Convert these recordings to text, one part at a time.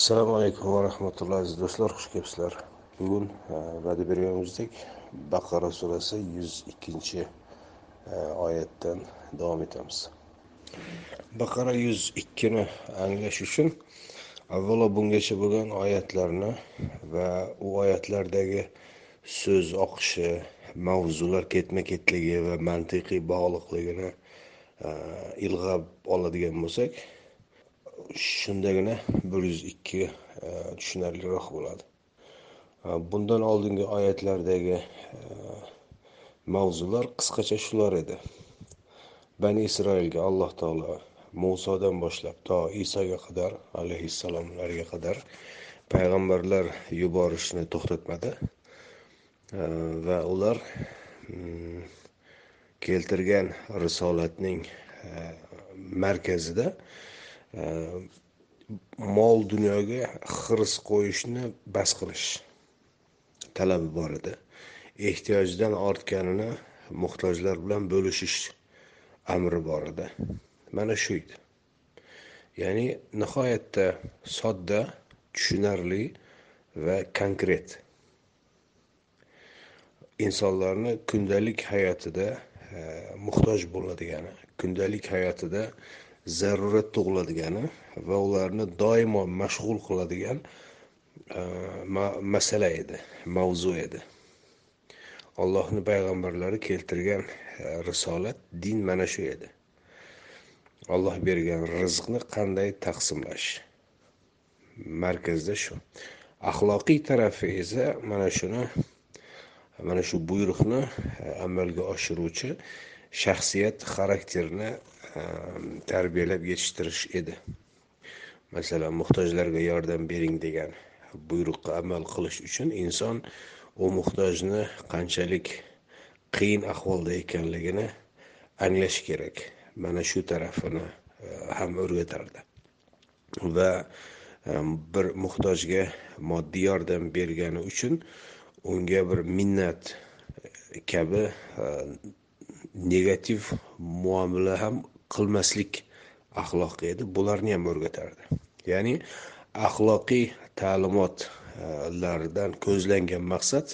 assalomu alaykum va rahmatullohi aziz do'stlar xush kelibsizlar. Bugun e, va'da berganimizdek baqara surasi yuz ikkinchi e, oyatdan davom etamiz. Baqara yuz ikkini anglash uchun avvalo bungacha bo'lgan oyatlarni va u oyatlardagi so'z oqishi mavzular ketma ketligi va mantiqiy bog'liqligini e, ilg'ab oladigan bo'lsak shundagina bir yuz ikki e, tushunarliroq bo'ladi. E, bundan oldingi oyatlardagi e, mavzular qisqacha shular edi. Bani isroilga alloh taolo musodan boshlab to isoga qadar alayhissalomlarga qadar payg'ambarlar yuborishni to'xtatmadi. Va ular mm, keltirgan risolatning markazida mol dunyoga hirs qo'yishni bas qilish talabi bor edi ehtiyojdan ortganini muhtojlar bilan bo'lishish amri bor edi mana shu edi ya'ni nihoyatda sodda tushunarli va konkret insonlarni kundalik hayotida e, muhtoj bo'ladigani kundalik hayotida zarurat tug'iladigani va ularni doimo mashg'ul qiladigan e, masala edi mavzu edi. Allohni payg'ambarlari keltirgan e, risolat din mana shu edi. Olloh bergan rizqni qanday taqsimlash? Markazda shu. Axloqiy tarafi esa mana shuni mana shu buyruqni e, amalga oshiruvchi shaxsiyat xarakterni Ehm, tarbiyalab yetishtirish edi. Masalan muhtojlarga yordam bering degan buyruqqa amal qilish uchun inson u muhtojni qanchalik qiyin ahvolda ekanligini anglashi kerak. Mana shu tarafini ehm, ham o'rgatardi. Va ehm, bir muhtojga moddiy yordam bergani uchun unga bir minnat e, kabi negativ muomala ham qilmaslik axloqi edi. Bularni ham o'rgatardi. Ya'ni axloqiy ta'limotlardan ko'zlangan maqsad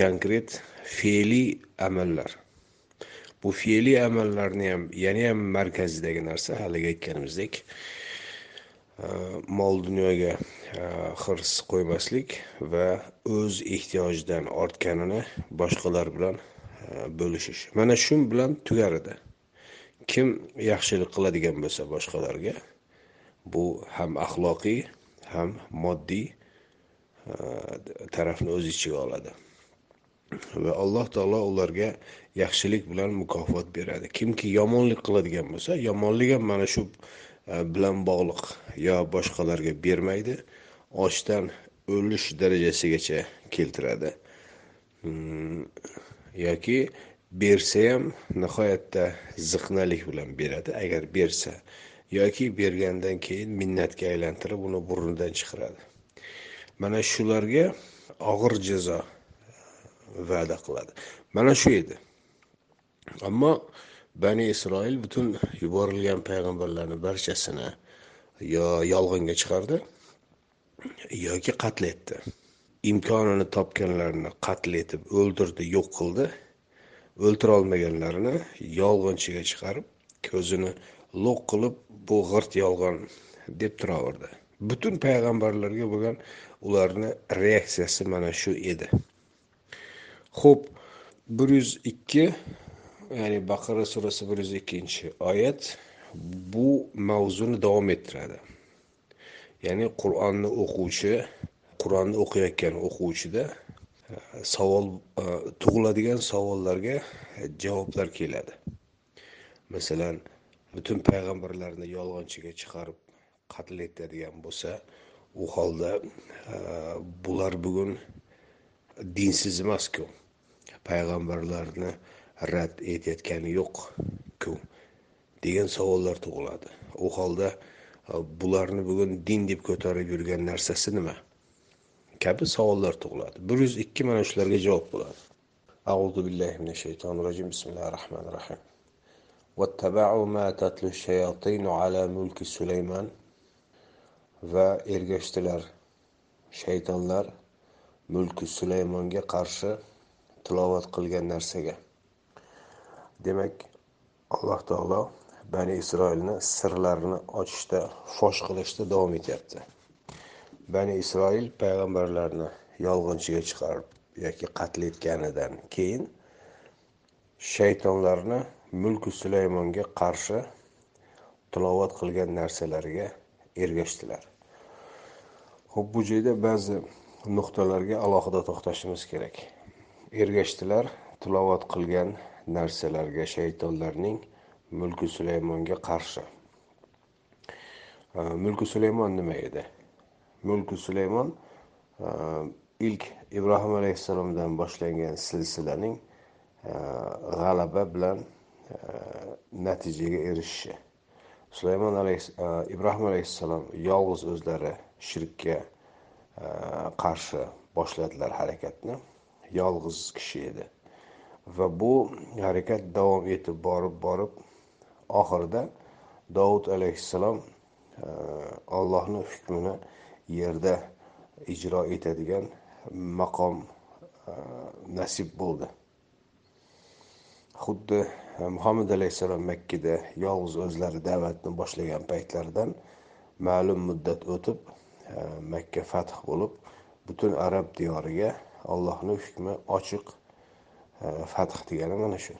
konkret fe'liy amallar. Bu fe'liy amallarni ham yana ham markazidagi narsa haligi aytganimizdek e, mol dunyoga e, hirs qo'ymaslik va o'z ehtiyojidan ortganini boshqalar bilan e, bo'lishish. Mana shu bilan tugar edi. Kim yaxshilik qiladigan bo'lsa boshqalarga bu ham axloqiy ham moddiy e, tarafni o'z ichiga oladi. Va alloh taolo ularga yaxshilik bilan mukofot beradi. Kimki yomonlik qiladigan bo'lsa yomonlik ham mana shu e, bilan bog'liq yo boshqalarga bermaydi ochdan o'lish darajasigacha keltiradi. Hmm, yoki bersa ham nihoyatda ziqnalik bilan beradi. Agar bersa yoki bergandan keyin minnatga aylantirib uni burnidan chiqaradi mana shularga og'ir jazo e, va'da qiladi. Mana shu edi. Ammo bani isroil butun yuborilgan payg'ambarlarni barchasini yo yolg'onga chiqardi yoki qatl etdi. Imkonini topganlarini qatl etib o'ldirdi yo'q qildi. O'ltirolmaganlarini yolg'onchiga chiqarib ko'zini lo'q qilib bu g'irt yolg'on deb turaverdi. Butun payg'ambarlarga bo'lgan ularni reaksiyasi mana shu edi. Ho'p bir yuz ikki ya'ni baqara surasi bir yuz ikkinchi oyat bu mavzuni davom ettiradi. Ya'ni qur'onni o'quvchi qur'onni o'qiyotgan o'quvchida savol e, tug'iladigan savollarga javoblar keladi. Masalan butun payg'ambarlarni yolg'onchiga chiqarib qatl etadigan bo'lsa u holda e, bular bugun dinsiz emasku. Payg'ambarlarni rad etayotgani yo'qku degan savollar tug'iladi. U holda e, bularni bugun din deb ko'tarib yurgan narsasi nima? kabi savollar tug'iladi bir yuz ikki mana shularga javob bo'ladi أعوذ بالله من الشيطان الرجيم بسم الله الرحمن الرحيم واتبعوا ما تتلو الشياطين على ملك سليمان va ergashdilar shaytonlar mulki sulaymonga qarshi tilovat qilgan narsaga demak alloh taolo bani isroilni sirlarini ochishda fosh qilishda davom etyapti Bani isroil payg'ambarlarni yolg'onchiga chiqarib yoki qatl etganidan keyin shaytonlarni mulki sulaymonga qarshi tilovat qilgan narsalariga ergashdilar. Ho'p bu joyda ba'zi nuqtalarga alohida to'xtashimiz kerak. Ergashdilar tilovat qilgan narsalarga shaytonlarning mulki sulaymonga qarshi. Mulki sulaymon nima edi? Mulki sulaymon e, ilk ibrohim alayhissalomdan boshlangan silsilaning e, g'alaba bilan e, natijaga erishishi sulaymon ibrohim alayhissalom yolg'iz o'zlari shirkka qarshi boshladilar harakatni. Yolg'iz kishi edi. Va bu harakat davom etib borib borib oxirida dovud alayhissalom allohni hukmini yerda ijro etadigan maqom e, nasib bo'ldi. Xuddi e, muhammad alayhissalom makkada yolg'iz o'zlari da'vatni boshlagan paytlaridan ma'lum muddat o'tib e, makka fath bo'lib butun arab diyoriga allohni hukmi ochiq fath degani mana shu.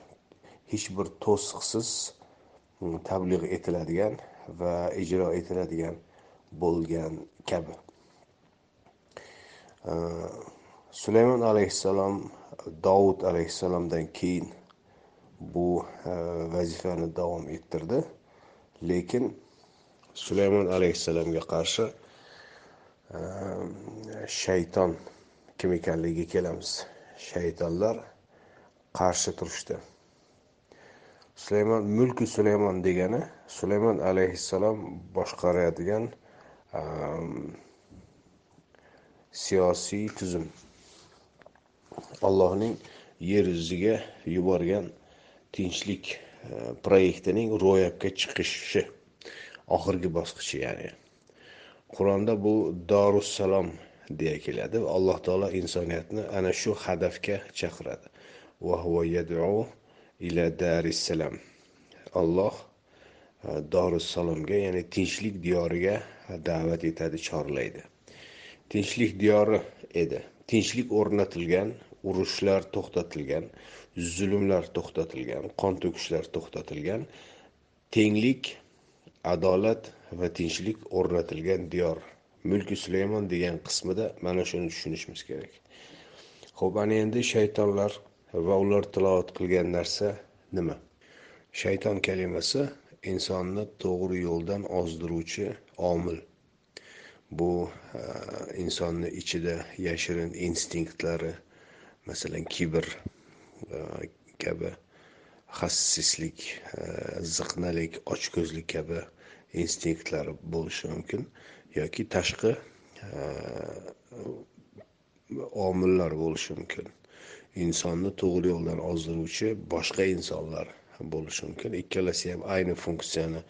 Hech bir to'siqsiz tabliğ etiladigan va ijro etiladigan bo'lgan kabi. Sulaymon alayhissalom dovud alayhissalomdan keyin bu e, vazifani davom ettirdi. Lekin sulaymon alayhissalomga qarshi e, shayton kim ekanligiga kelamiz. Shaytonlar qarshi turishdi. Sulaymon mulki sulaymon degani sulaymon alayhissalom boshqaradigan siyosiy tuzum. Allohning yer yuziga yuborgan tinchlik e, proyektining ro'yobga chiqishi oxirgi bosqichi ya'ni. Qur'onda bu dorussalom deya keladi va alloh taolo insoniyatni ana shu hadafga chaqiradi. Ila darissalam alloh E, dorussalomga ya'ni tinchlik diyoriga da'vat etadi chorlaydi. Tinchlik diyori edi. Tinchlik o'rnatilgan urushlar to'xtatilgan zulmlar to'xtatilgan qon to'kishlar to'xtatilgan tenglik adolat va tinchlik o'rnatilgan diyor. Mulki sulaymon degan qismida mana shuni tushunishimiz kerak. Ho'p ana endi shaytonlar va ular tilovat qilgan narsa nima? Shayton kalimasi insonni to'g'ri yo'ldan ozdiruvchi omil. Bu e, insonni ichida yashirin instinktlari masalan kibr e, kabi hassislik e, ziqnalik ochko'zlik kabi instinktlar bo'lishi mumkin yoki tashqi omillar bo'lishi mumkin. Insonni to'g'ri yo'ldan ozdiruvchi boshqa insonlar bo'lishi mumkin. Ikkalasi ham ayni funksiyani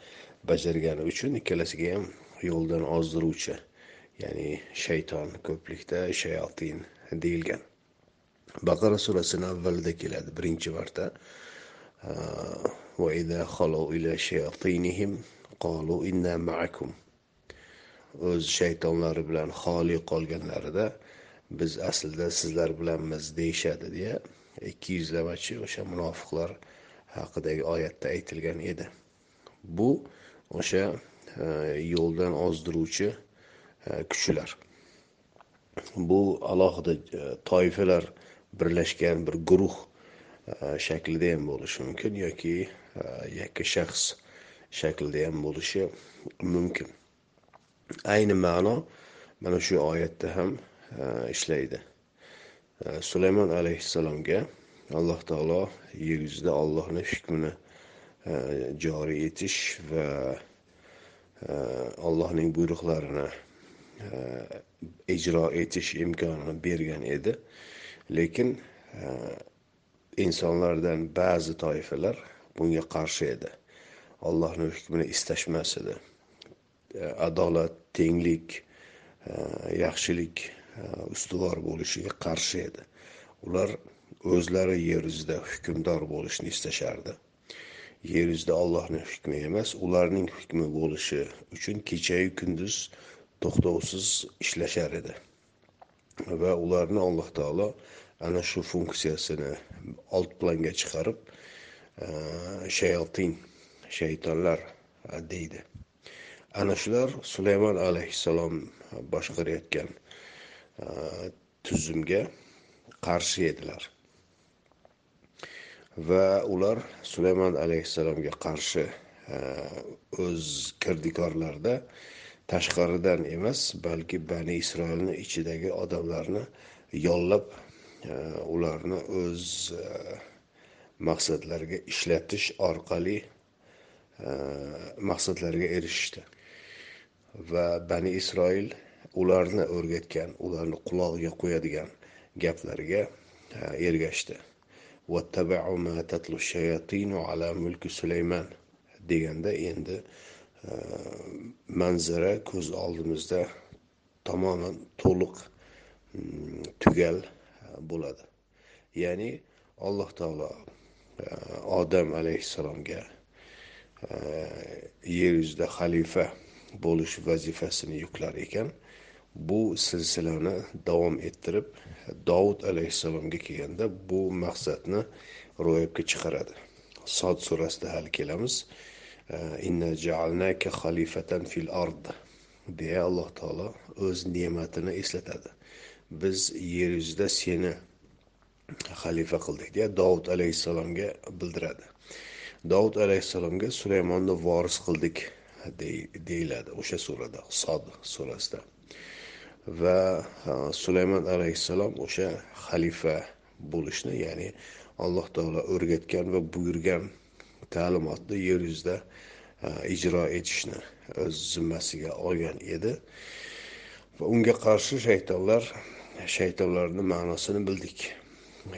bajargani uchun ikkalasiga ham yo'ldan ozdiruvchi ya'ni shayton ko'plikda shayotin deyilgan. Baqara surasini avvalida keladi birinchi marta. O'z shaytonlari bilan xoli qolganlarida biz aslida sizlar bilanmiz deyishadi deya ikki yuzlamachi o'sha munofiqlar haqidagi oyatda aytilgan edi. Bu o'sha e, yo'ldan ozdiruvchi e, kuchlar. Bu alohida e, toifalar birlashgan bir guruh shaklida ham bo'lishi mumkin yoki yakka shaxs shaklida ham bo'lishi mumkin. Ayni ma'no mana shu oyatda ham ishlaydi. Sulaymon alayhissalomga alloh taolo yer yuzida ollohni hukmini joriy etish va allohning e, e, buyruqlarini e, ijro etish imkonini bergan edi. Lekin insonlardan ba'zi toifalar bunga qarshi edi. Allohni hukmini istashmas edi. Adolat tenglik yaxshilik ustuvor bo'lishiga qarshi edi. Ular o'zlari yer yuzida hukmdor bo'lishni istashardi. Yer yuzida ollohni hukmi emas ularning hukmi bo'lishi uchun kechayu kunduz to'xtovsiz ishlashar edi. Va ularni alloh taolo ana shu funksiyasini old planga chiqarib e, shayotin shaytonlar e, deydi. Ana shular sulaymon alayhissalom boshqarayotgan e, tuzumga qarshi edilar. Va ular sulaymon alayhissalomga qarshi e, o'z kirdikorlarida tashqaridan emas balki bani isroilni ichidagi odamlarni yollab e, ularni o'z e, maqsadlariga ishlatish orqali maqsadlariga erishishdi. Va bani isroil ularni o'rgatgan ularni qulog'iga qo'yadigan gaplarga ergashdi. Deganda endi manzara ko'z oldimizda tamoman to'liq tugal bo'ladi. Ya'ni alloh taolo odam alayhissalomga yer yuzida xalifa bo'lish vazifasini yuklar ekan. Bu silsilani davom ettirib dovud alayhissalomga kelganda bu maqsadni ro'yobga chiqaradi. Sod surasida hali kelamiz. Inna jaalnaka xalifatan fil ard deya alloh taolo o'z ne'matini eslatadi. Biz yer yuzida seni xalifa qildik deya dovud alayhissalomga bildiradi. Dovud alayhissalomga sulaymonni voris qildik deyiladi o'sha surada sod surasida. Va sulaymon alayhissalom o'sha xalifa bo'lishni ya'ni alloh taolo o'rgatgan va buyurgan ta'limotni yer yuzida ijro etishni o'z zimmasiga olgan edi. Va unga qarshi shaytonlar shaytonlarni ma'nosini bildik.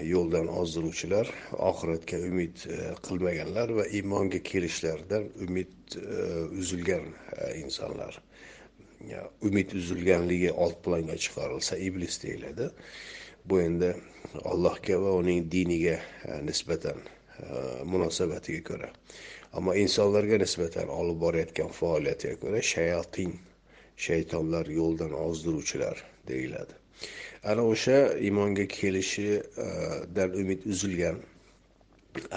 Yo'ldan ozdiruvchilar oxiratga umid e, qilmaganlar va iymonga kelishlaridan umid e, uzilgan e, insonlar umid uzilganligi old planga chiqarilsa iblis deyiladi. Bu endi allohga va uning diniga e, nisbatan e, munosabatiga ko'ra. Ammo insonlarga nisbatan olib borayotgan faoliyatiga ko'ra shayotin shaytonlar yo'ldan ozdiruvchilar deyiladi. Ana o'sha iymonga kelishidan e, umid uzilgan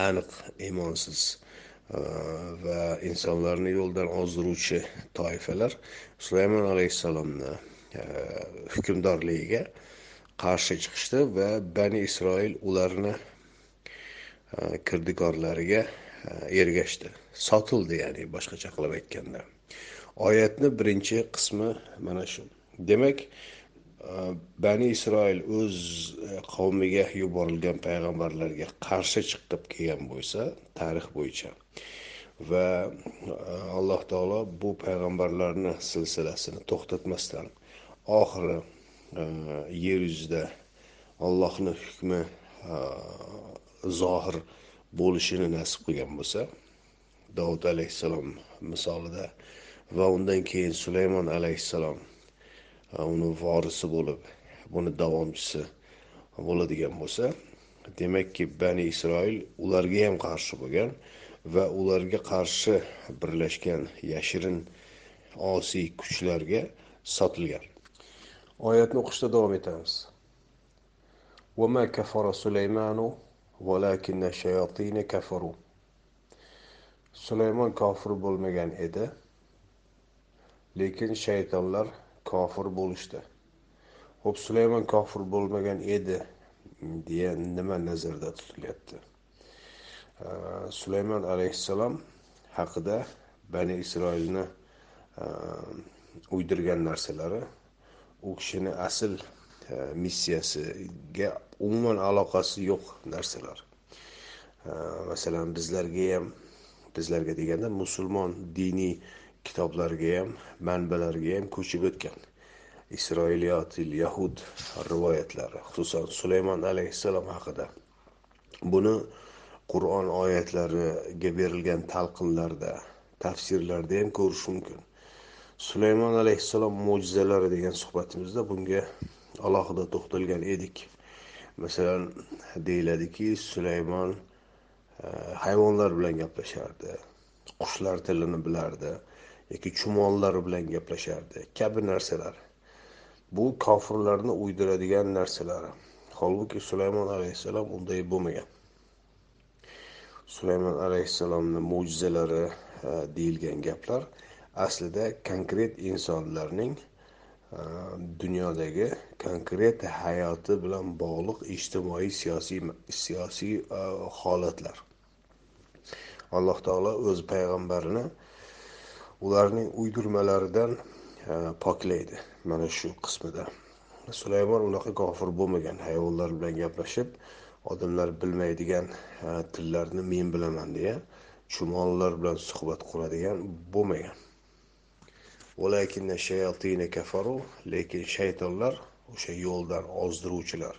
aniq iymonsiz va insonlarni yo'ldan ozdiruvchi toifalar sulaymon alayhissalomni hukmdorligiga qarshi chiqishdi va bani isroil ularni kirdikorlariga ergashdi sotildi ya'ni boshqacha qilib aytganda oyatni birinchi qismi mana shu demak bani isroil o'z qavmiga yuborilgan payg'ambarlarga qarshi chiqib kelgan bo'lsa tarix bo'yicha va e, alloh taolo bu payg'ambarlarni silsilasini to'xtatmasdan oxiri e, yer yuzida ollohni hukmi e, zohir bo'lishini nasib qilgan bo'lsa dovud alayhissalom misolida va undan keyin sulaymon alayhissalom uni vorisi bo'lib buni davomchisi bo'ladigan bo'lsa demakki bani isroil ularga ham qarshi bo'lgan va ularga qarshi birlashgan yashirin osiy kuchlarga sotilgan oyatni o'qishda davom etamiz وما كفر سليمان ولكن الشياطين كفروا sulaymon kofir bo'lmagan edi lekin shaytonlar kofir bo'lishdi ho'p sulaymon kofir bo'lmagan edi deya nima nazarda tutilyapti Sulaymon alayhissalom haqida bani isroilni uydirgan narsalari u kishini asl missiyasiga umuman aloqasi yo'q narsalar masalan bizlarga ham bizlarga deganda musulmon diniy kitoblarga ham manbalarga ham ko'chib o'tgan isroiliyatil yahud rivoyatlari xususan sulaymon alayhissalom haqida buni qur'on oyatlariga berilgan talqinlarda tafsirlarda ham ko'rish mumkin. Sulaymon alayhissalom mo'jizalari degan suhbatimizda bunga alohida to'xtalgan edik. Masalan deyiladiki sulaymon e, hayvonlar bilan gaplashardi qushlar tilini bilardi yoki chumollar bilan gaplashardi kabi narsalar. Bu kofirlarni uydiradigan narsalar. Holbuki sulaymon alayhissalom unday bo'lmagan. Sulaymon alayhissalomni mo'jizalari e, deyilgan gaplar aslida konkret insonlarning e, dunyodagi konkret hayoti bilan bog'liq ijtimoiy siyosiy siyosiy e, holatlar. Alloh taolo o'z payg'ambarini ularning uydirmalaridan poklaydi mana shu qismida. Sulaymon unaqa kofir bo'lmagan hayvonlar bilan gaplashib odamlar bilmaydigan tillarni men bilaman deya chumollar bilan suhbat quradigan bo'lmagan. Lekin shaytonlar o'sha yo'ldan ozdiruvchilar.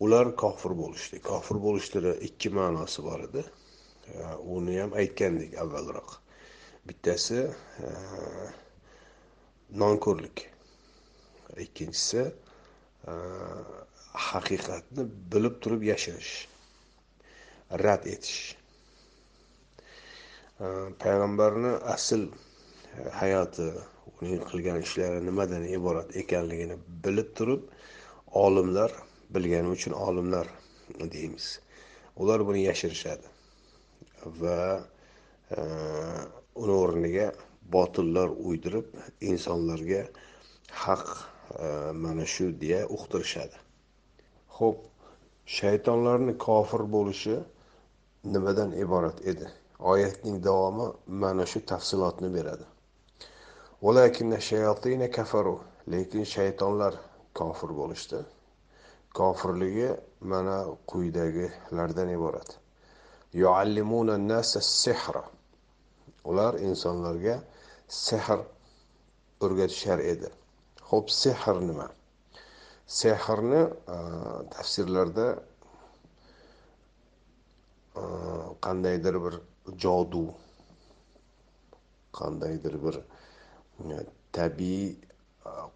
Ular kofir bo'lishdi. Kofir bo'lishdini ikki ma'nosi bor edi. Uni ham aytgandik avvalroq. Bittasi nonko'rlik. Ikkinchisi haqiqatni bilib turib yashirish rad etish. Payg'ambarni asl e, hayoti uning qilgan ishlari nimadan iborat ekanligini bilib turib olimlar bilgani uchun olimlar deymiz. Ular buni yashirishadi va e, uni o'rniga botillar uydirib insonlarga haq e, mana shu deya uqtirishadi. Ho'p shaytonlarni kofir bo'lishi nimadan iborat edi? Oyatning davomi mana shu tafsilotni beradi. Lekin shaytonlar kofir bo'lishdi. Kofirligi mana quyidagilardan iborat. Ular insonlarga sehr o'rgatishar edi. Ho'p sehr nima? Sehrni e, tafsirlarda e, qandaydir bir jodu qandaydir bir e, tabiiy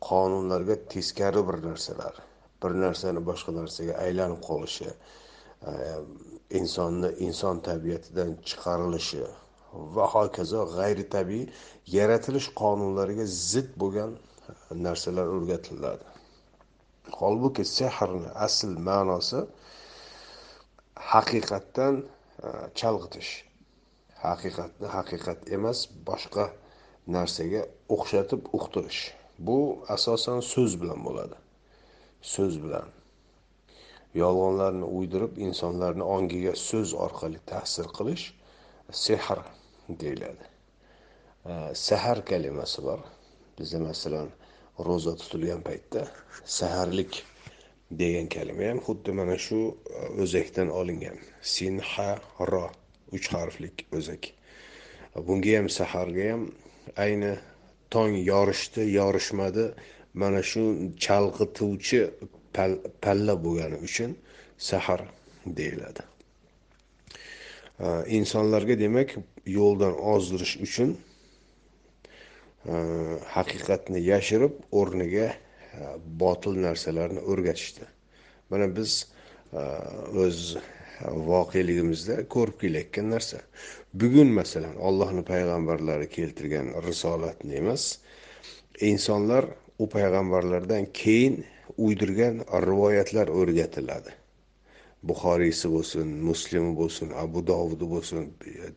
qonunlarga teskari bir narsalar bir narsani boshqa narsaga aylanib qolishi insonni inson tabiatidan chiqarilishi va hokazo g'ayritabiiy yaratilish qonunlariga zid bo'lgan narsalar o'rgatiladi. Holbuki sehrni asl ma'nosi haqiqatdan e, chalg'itish. Haqiqatni haqiqat emas boshqa narsaga o'xshatib uqtirish. Bu asosan so'z bilan bo'ladi. So'z bilan. Yolg'onlarni uydirib insonlarni ongiga so'z orqali ta'sir qilish sehr deyiladi. E, Sahar kalimasi bor. Bizda masalan ro'za tutilgan paytda saharlik degan kalima ham xuddi mana shu e, o'zakdan olingan. Sin ha ro uch harflik o'zak. Bunga ham saharga ham ayni tong yorishdi yorishmadi. Mana shu chalg'ituvchi palla bo'lgani uchun sahar deyiladi. E, insonlarga demak yo'ldan ozdirish uchun Э, haqiqatni yashirib o'rniga e, botil narsalarni o'rgatishdi. Mana biz e, o'z voqeligimizda ko'rib kelayotgan narsa. Bugun masalan ollohni payg'ambarlari keltirgan risolatni emas insonlar u payg'ambarlardan keyin uydirgan rivoyatlar o'rgatiladi. Buxoriysi bo'lsin muslimi bo'lsin abu dovudi bo'lsin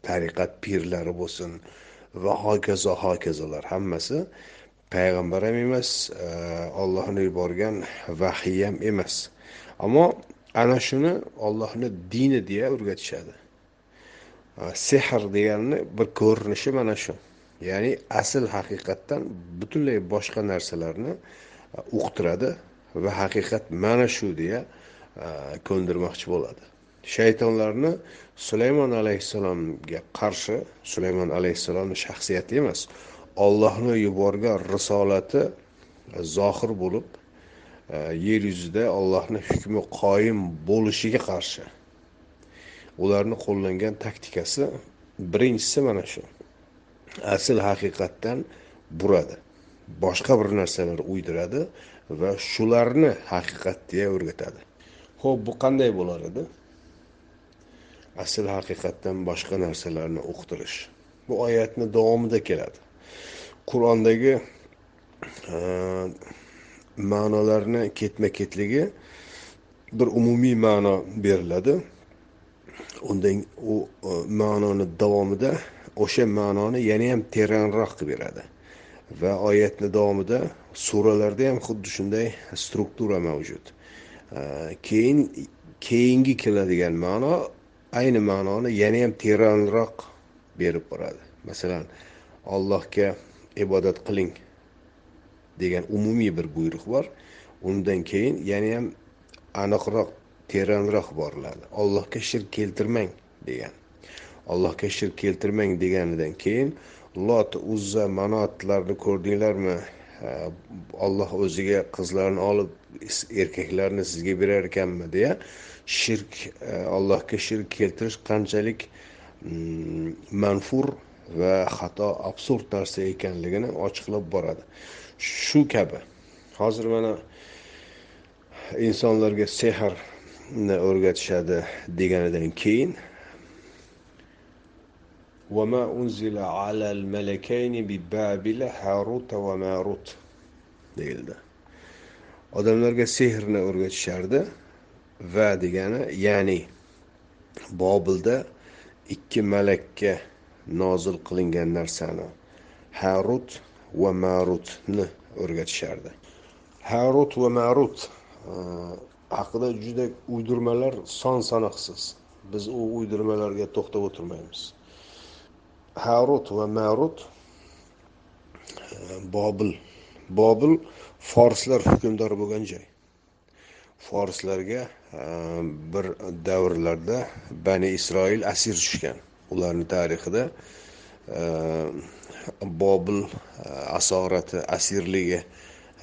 tariqat pirlari bo'lsin va hokazo hokazolar. Hammasi payg'ambar ham emas e, ollohni yuborgan vahiy ham emas. Ammo ana shuni ollohni dini deya o'rgatishadi. E, sehr deganni bir ko'rinishi mana shu. Ya'ni asl haqiqatdan butunlay boshqa narsalarni e, uqtiradi va haqiqat mana shu deya ko'ndirmoqchi bo'ladi. Shaytonlarni sulaymon alayhissalomga qarshi sulaymon alayhissalomni shaxsiyati emas ollohni yuborgan risolati zohir bo'lib e, yer yuzida ollohni hukmi qoyim bo'lishiga qarshi. Ularni qo'llangan taktikasi birinchisi mana shu. Asl haqiqatdan buradi. Boshqa bir narsalar uydiradi va shularni haqiqat deya o'rgatadi. Ho'p bu qanday bo'lar edi? Asl haqiqatdan boshqa narsalarni uqtirish. Bu oyatni davomida keladi. Qur'ondagi e, ma'nolarni ketma ketligi bir umumiy ma'no beriladi. Undan u e, ma'noni davomida o'sha ma'noni yana ham teranroq qilib beradi. Va oyatni davomida suralarda ham xuddi shunday struktura mavjud. E, keyin keyingi keladigan ma'no ayni ma'noni yana ham teranroq berib boradi. Masalan allohga ibodat qiling degan umumiy bir buyruq bor. Undan keyin yana ham aniqroq teranroq boriladi. Allohga shirk keltirmang degan. Allohga shirk keltirmang deganidan keyin lot uzza manotlarni ko'rdinglarmi? Olloh o'ziga qizlarni olib erkaklarni sizga berar ekanmi deya shirk allohga shirk keltirish qanchalik mm, manfur va xato absurd narsa ekanligini ochiqlab boradi shu kabi hozir mana insonlarga sehrni o'rgatishadi deganidan keyin وما أنزل على الملكين ببابل هاروت وماروت deyildi odamlarga sehrni o'rgatishardi va degani ya'ni bobilda ikki malakka nozil qilingan narsani harut va marutni o'rgatishardi. Harut va marut e, haqida juda uydirmalar son sanoqsiz. Biz u uydirmalarga to'xtab o'tirmaymiz. Harut va marut e, bobil bobil forslar hukmdor bo'lgan joy. Forslarga e, bir davrlarda bani isroil asir tushgan. Ularni tarixida e, bobil e, asorati asirligi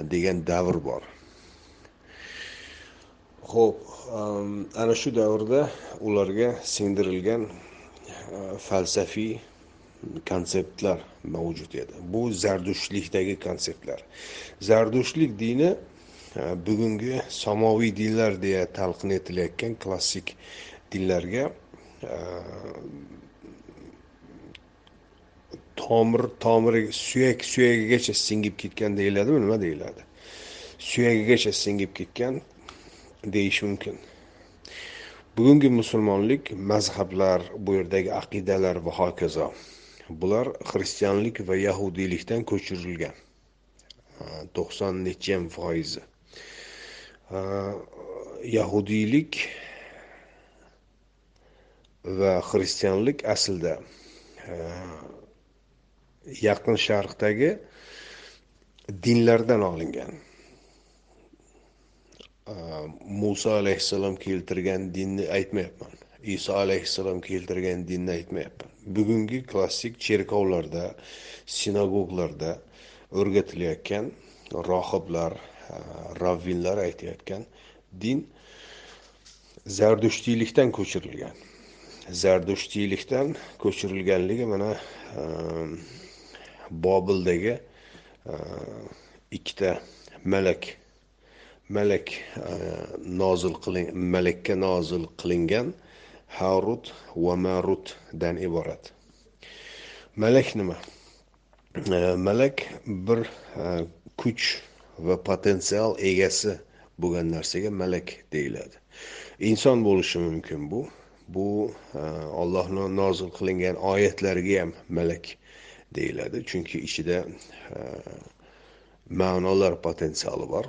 degan davr bor. Ho'p ana shu davrda ularga singdirilgan falsafiy konseptlar mavjud edi. Bu zardushtlikdagi konseptlar. Zardushtlik dini bugungi samoviy dinlar deya talqin etilayotgan klassik dinlarga tomir tomiri suyak suyagigacha singib ketgan deyiladimi nima deyiladi? Suyagigacha singib ketgan deyish mumkin. Bugungi musulmonlik mazhablar bu yerdagi aqidalar va hokazo bular xristianlik va yahudiylikdan ko'chirilgan. To'qson nechiyam foizi. Yahudiylik va xristianlik aslida yaqin sharqdagi dinlardan olingan muso alayhissalom keltirgan dinni aytmayapman iso alayhissalom keltirgan dinni aytmayapman bugungi klassik cherkovlarda sinagoglarda o'rgatilayotgan rohiblar ravvinlar aytayotgan din zardushtiylikdan ko'chirilgan. Zardushtiylikdan ko'chirilganligi mana ehm, bobildagi ehm, ikkita malak malak ehm, nozil qiling malakka nozil qilingan harut va marutdan iborat. Malak nima? Malak bir kuch va potensial egasi bo'lgan narsaga malak deyiladi. Inson bo'lishi mumkin bu. Bu e, ollohni nozil qilingan oyatlarga ham malak deyiladi. Chunki ichida e, ma'nolar potensiali bor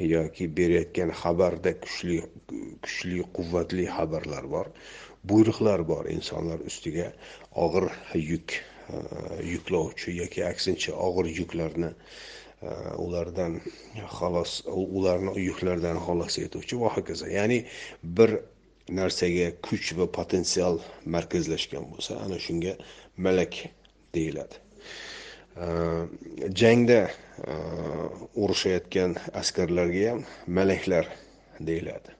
yoki berayotgan xabarda kuchli kuchli quvvatli xabarlar bor buyruqlar bor insonlar ustiga og'ir yuk e, yuklovchi yoki aksincha og'ir yuklarni Э, ulardan xalos ularni yuklardan xalos etuvchi va hokazo. Ya'ni bir narsaga kuch va potensial markazlashgan bo'lsa ana shunga malak deyiladi. Jangda e, urushayotgan askarlarga ham malaklar deyiladi.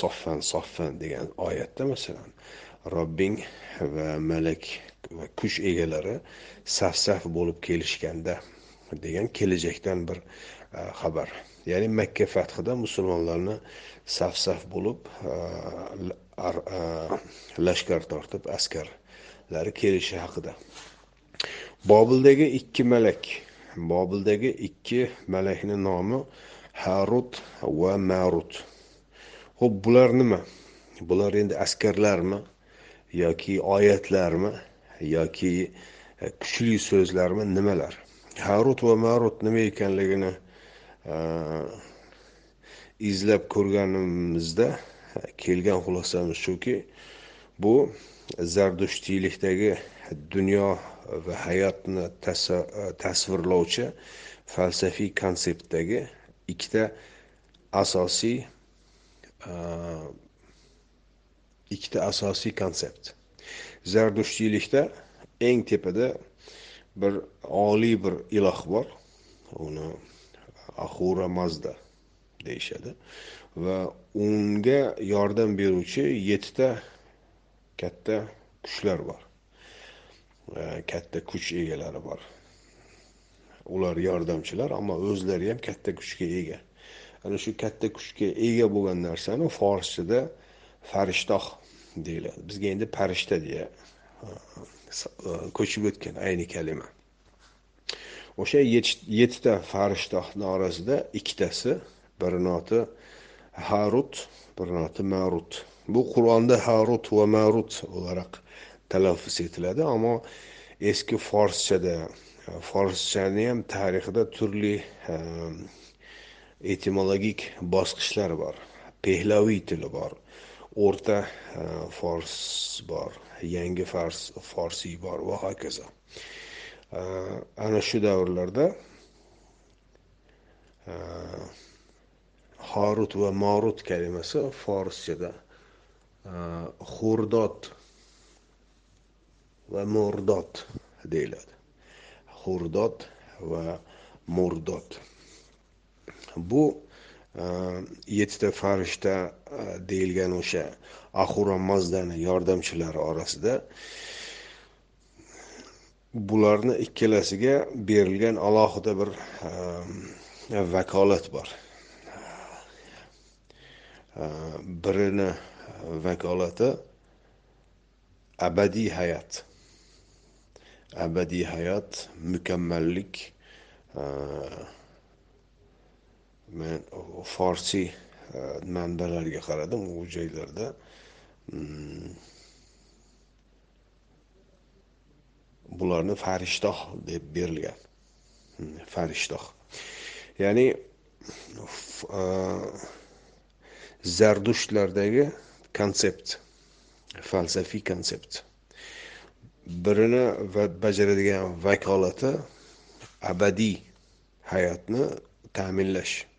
Soffan soffan degan oyatda masalan robbing va malak va kuch egalari saf saf bo'lib kelishganda degan kelajakdan bir e, xabar. Ya'ni makka fathida musulmonlarni saf saf bo'lib e, e, lashkar tortib askarlari kelishi haqida. Bobildagi ikki malak bobildagi ikki malakni nomi harut va marut. Ho'p bular nima? Bular endi askarlarmi yoki oyatlarmi? Yoki e, kuchli so'zlarmi nimalar? Harut va marut nima ekanligini e, izlab ko'rganimizda e, kelgan xulosamiz shuki bu zardushtiylikdagi dunyo va hayotni tasvirlovchi falsafiy konseptdagi ikkita asosiy ikkita asosiy konsept. Zardushtiylikda eng tepada bir oliy bir iloh bor. Uni ahura mazda deyishadi. Va unga yordam beruvchi yettita katta kuchlar bor. E, katta kuch egalari bor. Ular yordamchilar ammo o'zlari ham katta kuchga ega. Ana shu katta kuchga ega bo'lgan narsani forschada farishtoh deyiladi. Bizga endi parishta deya e, ko'chib o'tgan ayni kalima. O'sha yettita farishtohni orasida ikkitasi birini oti harut birini oti marut. Bu qur'onda harut va marut o'laroq talaffuz etiladi ammo eski forschada forschani ham tarixida turli e, etimologik bosqichlar bor. Pehlaviy tili bor. O'rta e, fors bor yangi fars forsiy bor va hokazo. E, ana shu davrlarda e, horut va morut kalimasi forschada xurdot e, va murdot deyiladi. Xurdot va murdot bu yettita farishta deyilgan o'sha ahura mazdani yordamchilari orasida bularni ikkalasiga berilgan alohida bir vakolat bor. Birini vakolati abadiy hayot. Abadiy hayot mukammallik men forsiy e, manbalarga qaradim u joylarda. Mm. Bularni farishtoh deb berilgan. Mm, farishtoh. Ya'ni e, zardushtlardagi konsept falsafiy konsept. Birini bajaradigan vakolati abadiy hayotni ta'minlash.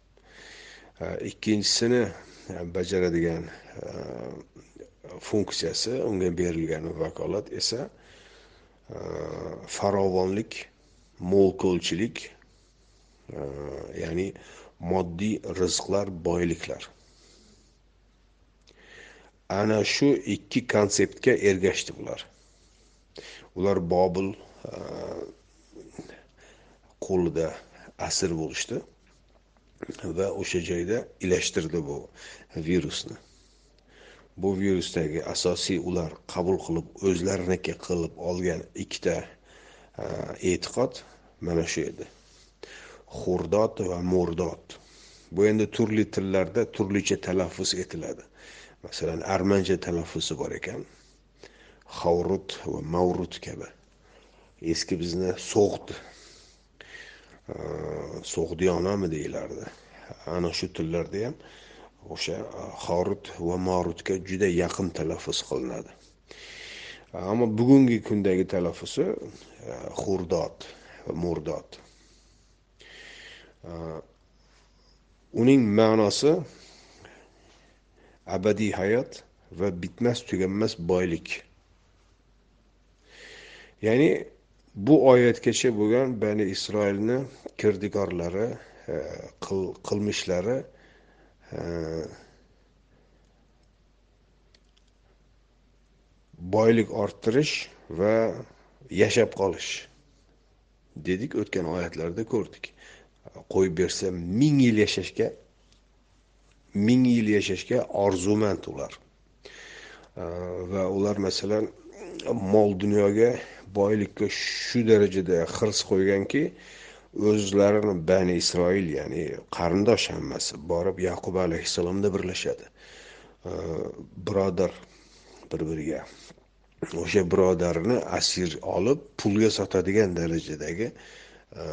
Ikkinchisini e, bajaradigan e, funksiyasi unga berilgan vakolat esa e, farovonlik mo'lko'lchilik ya'ni moddiy rizqlar boyliklar. Ana shu ikki konseptga ergashdi ular. Ular bobil qo'lida asir bo'lishdi. Va o'sha joyda ilashtirdi bu virusni. Bu virusdagi asosiy ular qabul qilib o'zlariniki qilib olgan ikkita e, e'tiqod mana shu edi. Xurdot va murdot. Bu endi turli tillarda turlicha talaffuz etiladi. Masalan armancha talaffuzi bor ekan. Xavrut va mavrut kabi. Eski bizni so'g'd so'g'diyonami deyilardi ana shu tillarda ham o'sha e, horut va morutga juda yaqin talaffuz qilinadi. Ammo bugungi kundagi talaffuzi e, xurdod va murdod. E, uning ma'nosi abadiy hayot va bitmas tuganmas boylik. Ya'ni bu oyatgacha bo'lgan bani isroilni kirdikorlari e, qilmishlari e, boylik orttirish va yashab qolish dedik o'tgan oyatlarda ko'rdik. Qo'yib bersa ming yil yashashga ming yil yashashga orzumand ular. E, va ular masalan mol dunyoga boylikka shu darajada hirs qo'yganki o'zlarini bani isroil ya'ni qarindosh hammasi borib yaqub alayhissalomda birlashadi. Birodar bir biriga o'sha birodarini asir olib pulga sotadigan darajadagi e,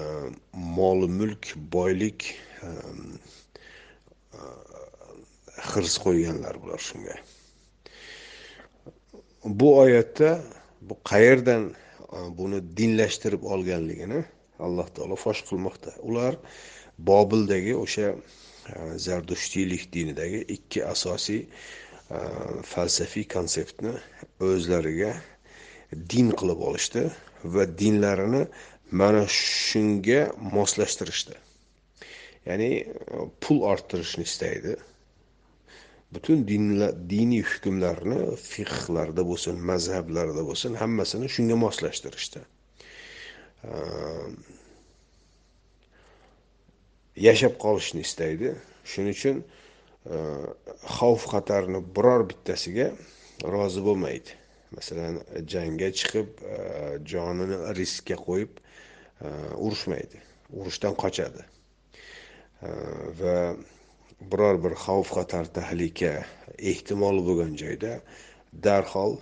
mol mulk boylik e, e, hirs qo'yganlar bular shunga. Bu oyatda bu qayerdan e, buni dinlashtirib olganligini alloh taolo fosh qilmoqda. Ular bobildagi o'sha e, zardushtiylik dinidagi ikki asosiy e, falsafiy konseptni o'zlariga din qilib olishdi va dinlarini mana shunga moslashtirishdi. Ya'ni pul orttirishni istaydi. Butun diniy hukmlarni fiqhlarda bo'lsin mazhablarda bo'lsin hammasini shunga moslashtirishdi ehm, yashab qolishni istaydi. Shuning uchun ehm, xavf xatarni biror bittasiga rozi bo'lmaydi. Masalan jangga chiqib ehm, jonini riskka qo'yib urushmaydi. Urushdan qochadi. Va biror bir xavf xatar tahlika ehtimol bo'lgan joyda darhol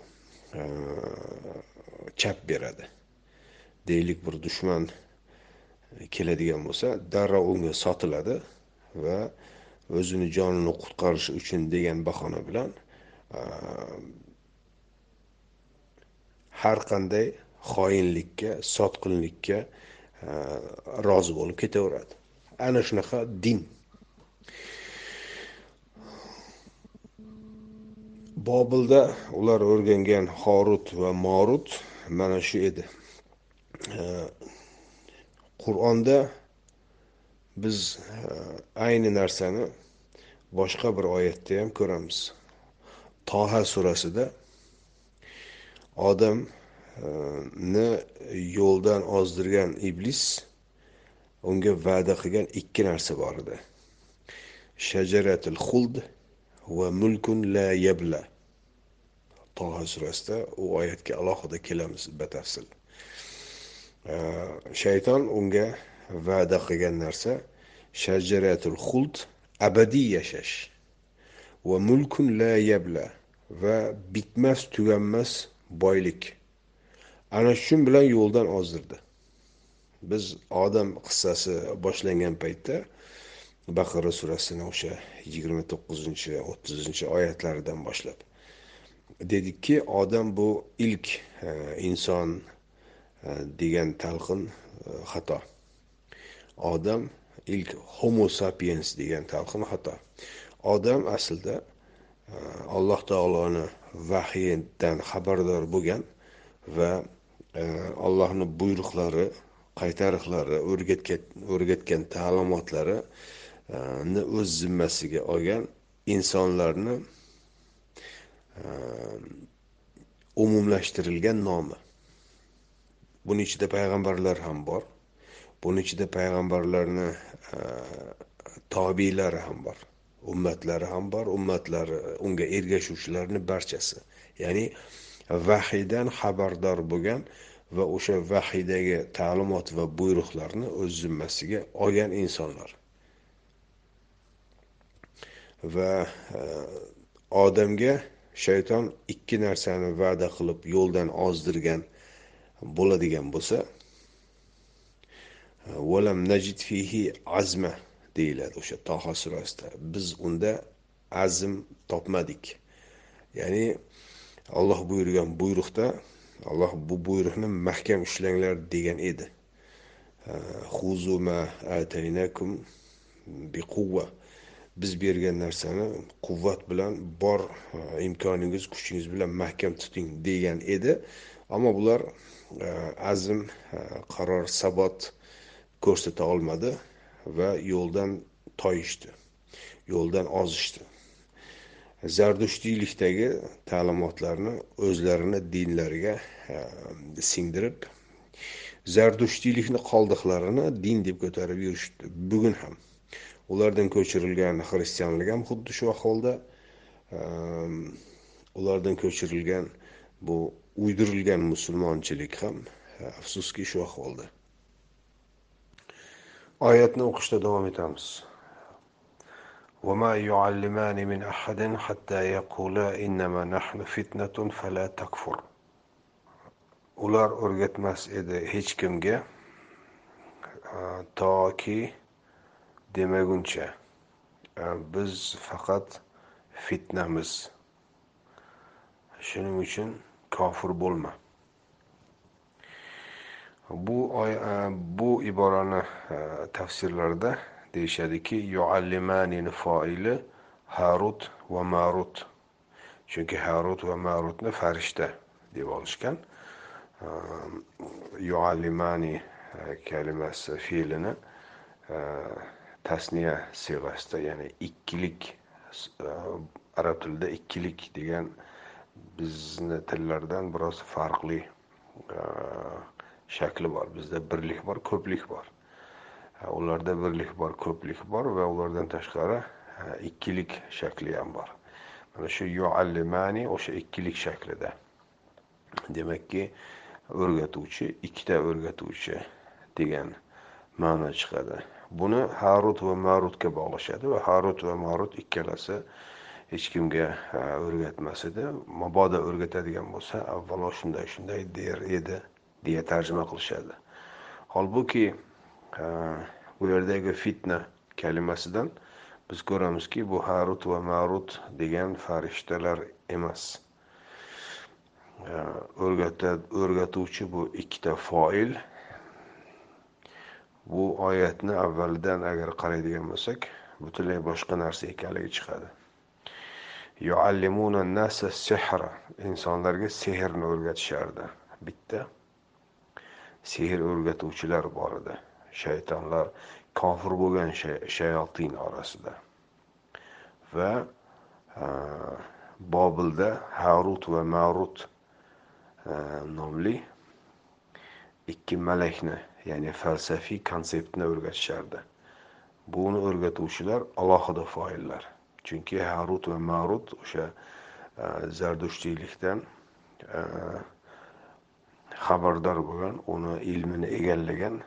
e, chap beradi. Deylik bir dushman keladigan bo'lsa darrov unga sotiladi va o'zini jonini qutqarish uchun degan bahona bilan e, har qanday xoinlikka sotqinlikka e, rozi bo'lib ketaveradi. Ana shunaqa din. Bobilda ular o'rgangan horut va morut mana shu edi. Qur'onda biz e, ayni narsani boshqa bir oyatda ham ko'ramiz. Toha surasida odamni e, yo'ldan ozdirgan iblis unga va'da qilgan ikki narsa bor edi. Shajaratul xuld va mulkun la yabla. Toha surasida u oyatga alohida kelamiz batafsil. Shayton unga va'da qilgan narsa shajaratul xuld abadiy yashash. Va mulkun la yabla va bitmas tuganmas boylik. Ana shu bilan yo'ldan ozdirdi. Biz odam qissasi boshlangan paytda baqara surasini o'sha yigirma to'qqizinchi o'ttizinchi oyatlaridan boshlab dedikki odam bu ilk e, inson e, degan talqin e, xato. Odam ilk homo sapiens degan talqin xato. Odam aslida alloh taoloni vahiydan xabardor bo'lgan va allohni buyruqlari qaytariqlari o'rgatgan o'rgatgan ta'limotlarini o'z zimmasiga olgan insonlarni Ehm, umumlashtirilgan nomi. Buni ichida payg'ambarlar ham bor. Buni ichida payg'ambarlarni tobiylari ham bor. Ummatlari ham bor. Ummatlari unga ergashuvchilarni barchasi. Ya'ni vahiydan xabardor bo'lgan va o'sha vahiydagi ta'limot va buyruqlarni o'z zimmasiga olgan insonlar. Va odamga shayton ikki narsani va'da qilib yo'ldan ozdirgan bo'ladigan bo'lsa valam najid fihi azma deyiladi o'sha toho surasida. Biz unda azm topmadik. Ya'ni olloh buyurgan buyruqda alloh bu buyruqni mahkam ushlanglar degan edi. Huzuma ataynakum biquvva biz bergan narsani quvvat bilan bor e, imkoningiz kuchingiz bilan mahkam tuting degan edi. Ammo bular e, azm e, qaror sabot ko'rsata olmadi va yo'ldan toyishdi yo'ldan ozishdi. Zardushtiylikdagi ta'limotlarni o'zlarini dinlariga singdirib zardushtiylikni qoldiqlarini din deb ko'tarib yurishdi bugun ham ulardan ko'chirilgan xristianlik ham xuddi shu ahvolda e, ulardan ko'chirilgan bu uydirilgan musulmonchilik ham e, afsuski shu ahvolda oyatni o'qishda davom etamiz وما يعلمان من أحد حتى يقولا إنما نحن فتنة فلا تكفر ular o'rgatmas edi hech kimga toki demaguncha biz faqat fitnamiz. Shuning uchun kofir bo'lma. Bu bu iborani tafsirlarida deyishadiki yuallimanini foili harut va marut. Chunki harut va marutni farishta deb olishgan. Yuallimani kalimasi fe'lini tasniya siyg'asida ya'ni ikkilik e, arab tilida ikkilik degan bizni tillardan biroz farqli e, shakli bor. Bizda birlik bor ko'plik bor. E, ularda birlik bor ko'plik bor va ulardan tashqari ikkilik shakli ham bor. Mana shu yuallimani o'sha ikkilik shaklida. Demakki o'rgatuvchi ikkita o'rgatuvchi degan ma'no chiqadi. Buni harut va marutga bog'lashadi va harut va marut ikkalasi hech kimga e, o'rgatmas edi. Mabodo o'rgatadigan bo'lsa avvalo shunday shunday der edi deya tarjima qilishadi. Holbuki e, bu yerdagi fitna kalimasidan biz ko'ramizki bu harut va marut degan farishtalar emas. E, o'rgatuvchi bu ikkita foil bu oyatni avvalidan agar qaraydigan bo'lsak butunlay boshqa narsa ekanligi chiqadi. Insonlarga sehrni o'rgatishardi. Bitta sehr o'rgatuvchilar bor edi. Shaytonlar kofir bo'lgan shayotin orasida. Va e, bobilda harut va marut e, nomli ikki malakni ya'ni falsafiy konseptni o'rgatishardi buni o'rgatuvchilar alohida foillar. Chunki harut va marut o'sha e, zardushtiylikdan e, xabardor bo'lgan uni ilmini egallagan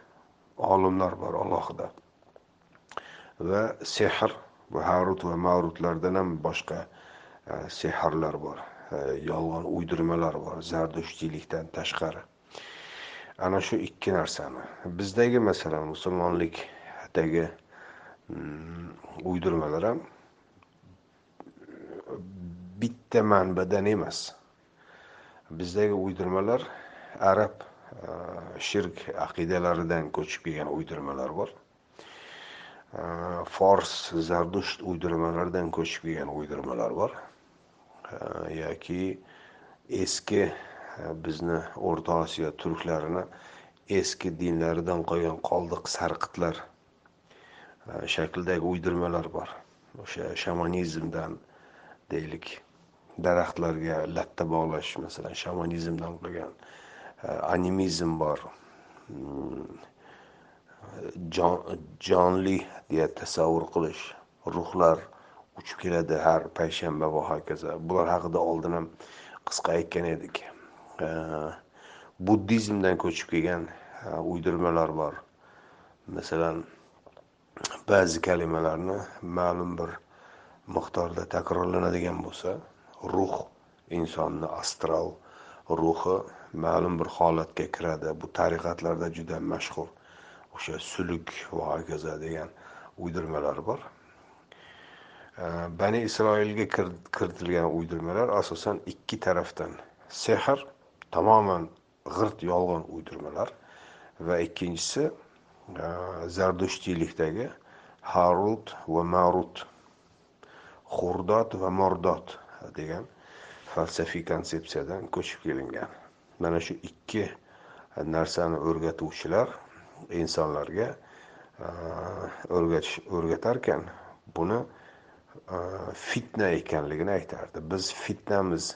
olimlar bor alohida. Va sehr bu harut va marutlardan ham boshqa e, sehrlar bor yolg'on uydirmalar bor zardushtiylikdan tashqari. Ana shu ikki narsani. Bizdagi masalan musulmonlikdagi mm, uydirmalar ham bitta manbadan emas. Bizdagi uydirmalar arab e, shirk aqidalaridan ko'chib kelgan uydirmalar bor. E, Fors zardusht uydirmalaridan ko'chib kelgan uydirmalar bor. E, yoki eski bizni o'rta osiyo turklarini eski dinlaridan qolgan qoldiq sarqitlar shaklidagi uydirmalar bor. O'sha shamanizmdan deylik daraxtlarga latta bog'lash masalan shamanizmdan qolgan animizm bor. Hmm, jonli deya tasavvur qilish ruhlar uchib keladi har payshanba va hokazo. Bular haqida oldin ham qisqa aytgan edik. Buddizmdan ko'chib kelgan e, uydirmalar bor. Masalan ba'zi kalimalarni ma'lum bir miqdorda takrorlanadigan bo'lsa ruh insonni astral ruhi ma'lum bir holatga kiradi. Bu tariqatlarda juda mashhur o'sha suluk va hokazo degan uydirmalar bor. Bani isroilga kiritilgan uydirmalar asosan ikki tarafdan sehr tamoman g'irt yolg'on uydirmalar va ikkinchisi e, zardushtiylikdagi harut va marut xurdod va mordot degan falsafiy konsepsiyadan ko'chib kelingan. Mana shu ikki narsani o'rgatuvchilar insonlarga e, o'rgatish o'rgatarkan. Buni e, fitna ekanligini aytardi. Biz fitnamiz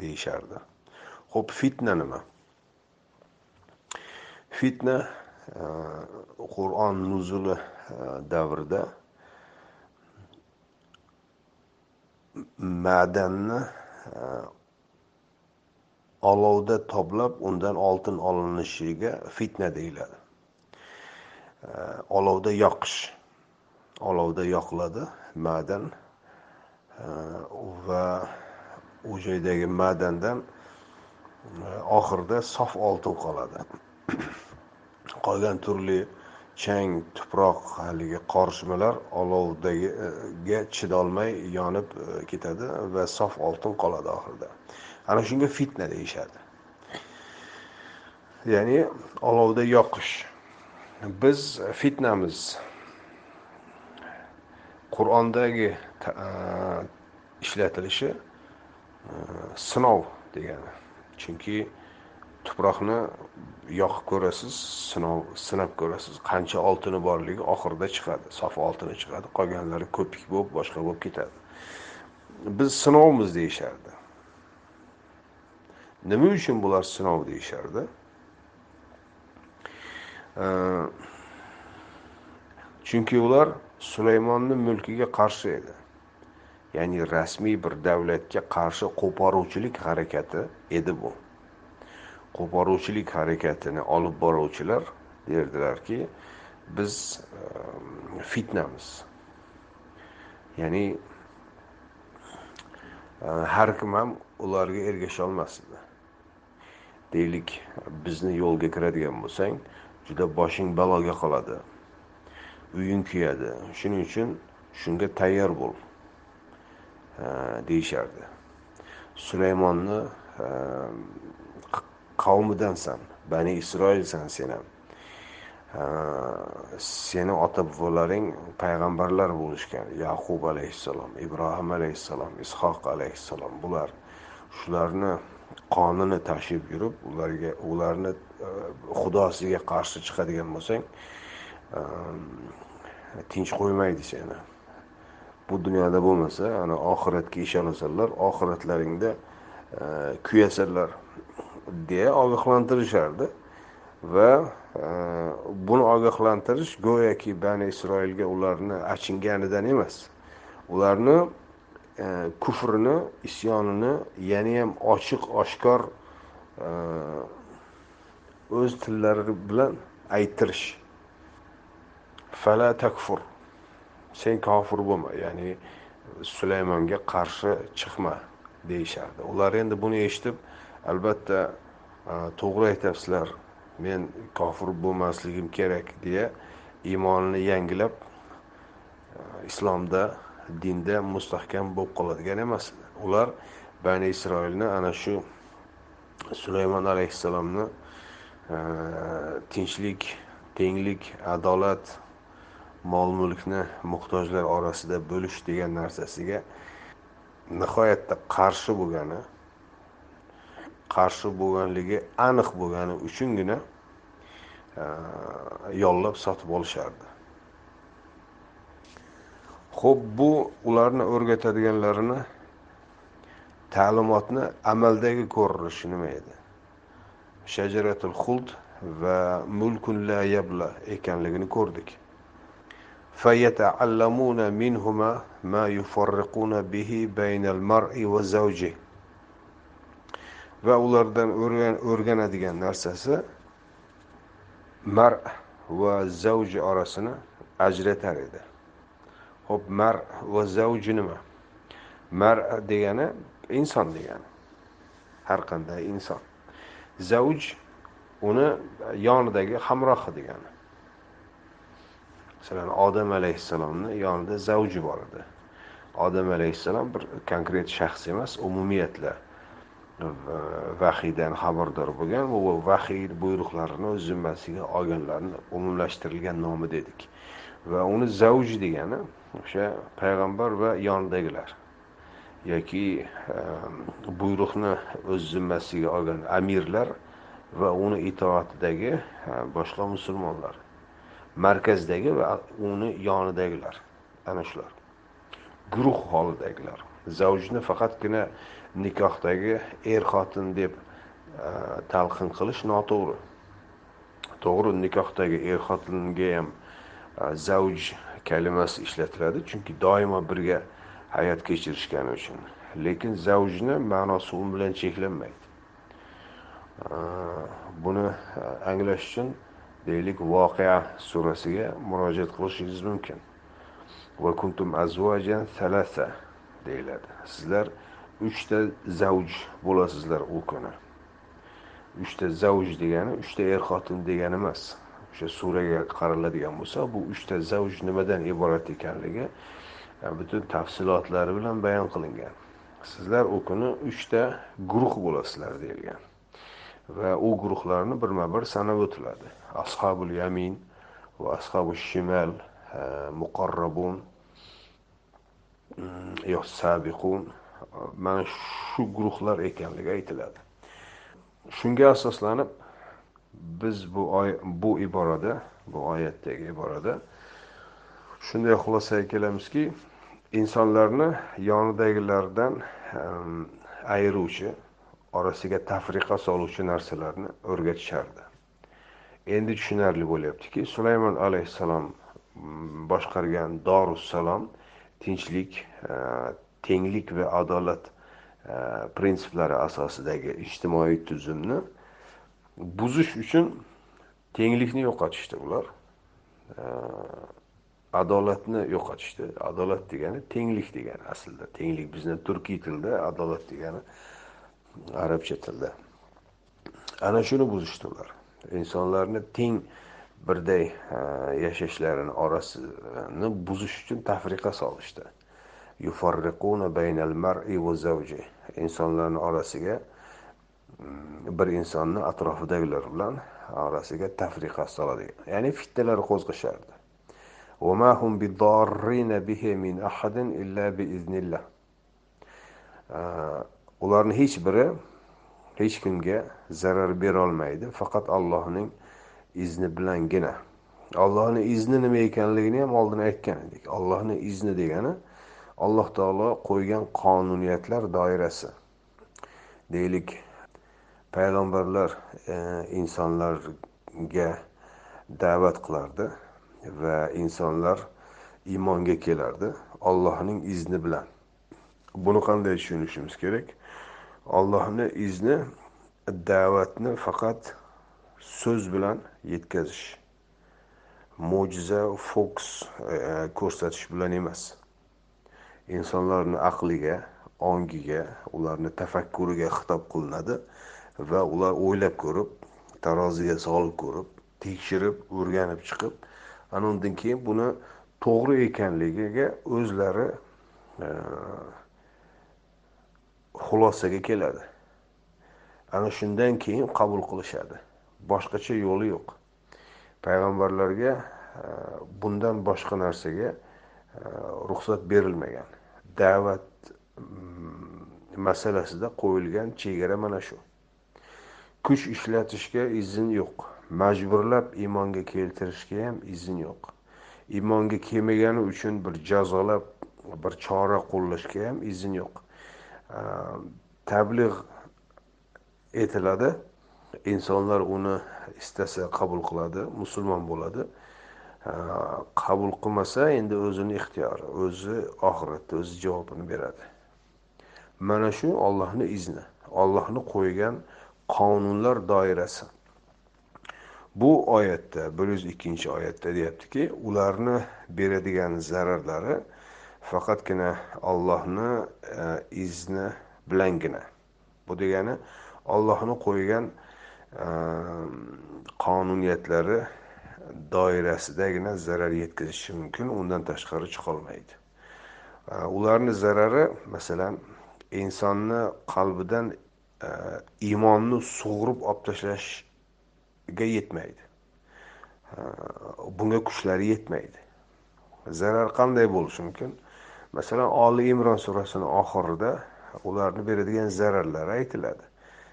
deyishardi. Ho'p fitna nima? Fitna e, qur'on nuzuli e, davrida ma'danni e, olovda toblab undan oltin olinishiga fitna deyiladi. Olovda yoqish olovda yoqiladi ma'dan va u joydagi ma'dandan oxirida sof oltin qoladi. Qolgan turli chang tuproq haligi qorishmalar olovdagiga chidolmay yonib e, ketadi va sof oltin qoladi oxirida. Ana shunga fitna deyishadi. Ya'ni olovda yoqish. Biz fitnamiz. Qur'ondagi e, ishlatilishi e, sinov degani. Chunki tuproqni yoqib ko'rasiz sinov sinab ko'rasiz. Qancha oltini borligi oxirida chiqadi sof oltini chiqadi qolganlari ko'pik bo'lib boshqa bo'lib ketadi. Biz sinovmiz deyishardi. Nima uchun bular sinov deyishardi? Chunki ular sulaymonni mulkiga qarshi edi. Ya'ni rasmiy bir davlatga qarshi qo'poruvchilik harakati edi bu. Qo'poruvchilik harakatini olib boruvchilar derdilarki biz ehm, fitnamiz. Ya'ni e, har kim ham ularga ergasholmas edi deylik bizni yo'lga kiradigan bo'lsang juda boshing baloga qoladi. Uying kuyadi. Shuning uchun shunga tayyor bo'l. Deyishardi. Sulaymonni qavmidansan bani isroilsan sen ham. Seni ota bobolaring payg'ambarlar bo'lishgan yaqub alayhissalom ibrohim alayhissalom ishoq alayhissalom bular shularni qonini tashib yurib ularga ularni e, xudosiga qarshi chiqadigan bo'lsang e, tinch qo'ymaydi seni. Bu dunyoda bo'lmasa ana oxiratga ishonasanlar oxiratlaringda e, kuyasanlar deya ogohlantirishardi. Va e, buni ogohlantirish go'yoki bani isroilga ularni achinganidan emas. Ularni e, kufrini isyonini yanayam ochiq oshkor e, o'z tillari bilan ayttirish fala takfur. Sen kofir bo'lma ya'ni sulaymonga qarshi chiqma deyishardi. Ular endi buni eshitib albatta to'g'ri aytyapsizlar men kofir bo'lmasligim kerak deya iymonini yangilab islomda dinda mustahkam bo'lib qoladigan emas. Ular bani isroilni ana shu sulaymon alayhissalomni tinchlik tenglik adolat mol mulkni muhtojlar orasida bo'lish degan narsasiga nihoyatda qarshi bo'lgani qarshi bo'lganligi aniq bo'lgani uchungina e, yollab sotib olishardi. Ho'p bu ularni o'rgatadiganlarini ta'limotni amaldagi ko'rinishi nima edi? Shajaratul xuld va mulkun la yabla ekanligini ko'rdik. فيتعلمون منهما ما يفرقون به بين المرء وزوجه va ulardan o'rganadigan narsasi mar va zavji orasini ajratar edi ho'p mar va zavji nima mar degani inson degani har qanday inson zavj uni yonidagi hamrohi degani Masalan odam alayhissalomni yonida zavji bor edi. Odam alayhissalom bir konkret shaxs emas umumiyatla vahiydan xabardor bo'lgan va vahiy buyruqlarini o'z zimmasiga olganlarni umumlashtirilgan nomi dedik. Va uni zavj degani o'sha payg'ambar va yonidagilar yoki ehm, buyruqni o'z zimmasiga olgan amirlar va uni itoatidagi ehm, boshqa musulmonlar markazdagi va uni yonidagilar ana shular. Guruh holidagilar. Zavjni faqatgina nikohdagi er xotin deb e, talqin qilish noto'g'ri. To'g'ri nikohdagi er xotinga ham e, zavj kalimasi ishlatiladi chunki doimo birga hayot kechirishgani uchun. Lekin zavjni ma'nosi u bilan cheklanmaydi. E, buni anglash uchun deylik voqea surasiga murojaat qilishingiz mumkin. Va kuntum azvajan salasa deyiladi. Sizlar uchta zavj bo'lasizlar u kuni. Uchta zavj degani uchta er xotin degani emas. O'sha suraga qaraladigan bo'lsa bu uchta zavj nimadan iborat ekanligi e, butun tafsilotlari bilan bayon qilingan. Sizlar u kuni uchta guruh bo'lasizlar deyilgan. Va u guruhlarni birma bir sanab o'tiladi. Ashabul yamin va الشمال shimal muqarrabun yo sabiqun mana shu guruhlar ekanligi aytiladi shunga asoslanib biz bu oy bu iborada bu oyatdagi iborada shunday xulosaga kelamizki insonlarni yonidagilardan ayiruvchi orasiga tafriqa soluvchi narsalarni o'rgatishardi endi tushunarli bo'lyaptiki sulaymon alayhissalom boshqargan dorussalom tinchlik e, tenglik va adolat e, prinsiplari asosidagi ijtimoiy tuzumni buzish uchun tenglikni yo'qotishdi ular. E, adolatni yo'qotishdi. Adolat degani tenglik degani aslida. Tenglik bizni turkiy tilda adolat degani arabcha tilda. Ana shuni buzishdi ular. insonlarni teng birday yashashlarini orasini buzish uchun tafriqa solishdi. Insonlarni orasiga mm, bir insonni atrofidagilar bilan orasiga tafriqa soladi. Ya'ni fitnalar qo'zg'ishardi. Ularni hech biri hech kimga zarar berolmaydi. Faqat allohning izni bilangina. Allohni izni nima ekanligini ham oldin aytgan edik. Allohni izni degani alloh taolo qo'ygan qonuniyatlar doirasi. Deylik payg'ambarlar e, insonlarga da'vat qilardi va insonlar iymonga kelardi Allohning izni bilan. Buni qanday tushunishimiz kerak? Allohning izni da'vatni faqat so'z bilan yetkazish mo'jiza fokus e, ko'rsatish bilan emas. Insonlarni aqliga ongiga ularni tafakkuriga xitob qilinadi va ular o'ylab ko'rib taroziga solib ko'rib tekshirib o'rganib chiqib ana undan keyin buni to'g'ri ekanligiga o'zlari e, xulosaga keladi. Ana shundan keyin qabul qilishadi. Boshqacha yo'li yo'q. Payg'ambarlarga e, bundan boshqa narsaga e, ruxsat berilmagan. Da'vat mm, masalasida qo'yilgan chegara mana shu. Kuch ishlatishga izn yo'q. Majburlab iymonga keltirishga ham izn yo'q. Iymonga kelmagani uchun bir jazolab bir chora qo'llashga ham izn yo'q. Tabliğ etiladi. Insonlar uni istasa qabul qiladi musulmon bo'ladi. Qabul qilmasa endi o'zini ixtiyori o'zi oxiratda o'zi javobini beradi. Mana shu ollohni izni ollohni qo'ygan qonunlar doirasi. Bu oyatda bir yuz ikkinchi oyatda deyaptiki ularni beradigan zararlari faqatgina ollohni e, izni bilangina. Bu degani ollohni qo'ygan e, qonuniyatlari doirasidagina zarar yetkazishi mumkin undan tashqari chiqolmaydi. E, ularni zarari masalan insonni qalbidan iymonni sug'urib olib tashlashga yetmaydi. Bunga kuchlari yetmaydi. Zarar qanday bo'lishi mumkin? Masalan oli imron surasini oxirida ularni beradigan zararlari aytiladi.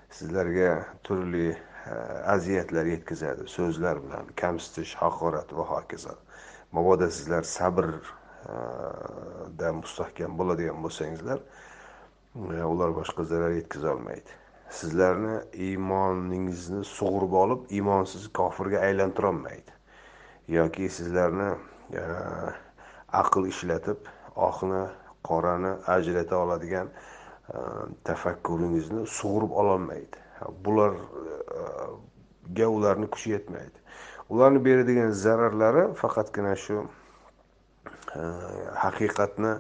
Sizlarga turli e, aziyatlar yetkazadi. So'zlar bilan kamsitish haqorat va hokazo. Mabodo sizlar sabrda e, mustahkam bo'ladigan bo'lsangizlar e, ular boshqa zarar yetkazolmaydi sizlarni iymoningizni sug'urib olib iymonsiz kofirga aylantirolmaydi. Yoki sizlarni aql ishlatib oqni qorani ajrata oladigan e, tafakkuringizni sug'urib ololmaydi. Bularga e, ularni kuchi yetmaydi. Ularni beradigan zararlari faqatgina shu e, haqiqatni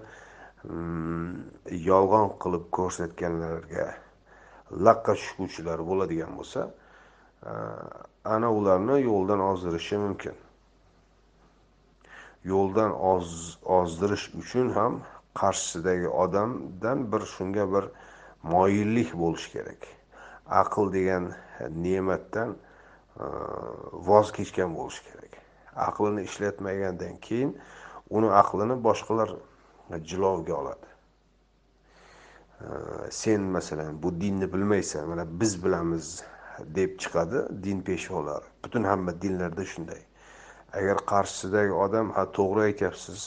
mm, yolg'on qilib ko'rsatganlarga laqqa tushguvchilar bo'ladigan bo'lsa ana ularni yo'ldan ozdirishi mumkin. Yo'ldan ozdirish uchun ham qarshisidagi odamdan bir shunga bir moyillik bo'lishi kerak. Aql degan ne'matdan e, voz kechgan bo'lishi kerak. Aqlini ishlatmagandan keyin uni aqlini boshqalar jilovga oladi. E, sen masalan bu dinni bilmaysan mana biz bilamiz deb chiqadi din peshvolari butun hamma dinlarda shunday. Agar qarshisidagi odam ha to'g'ri aytyapsiz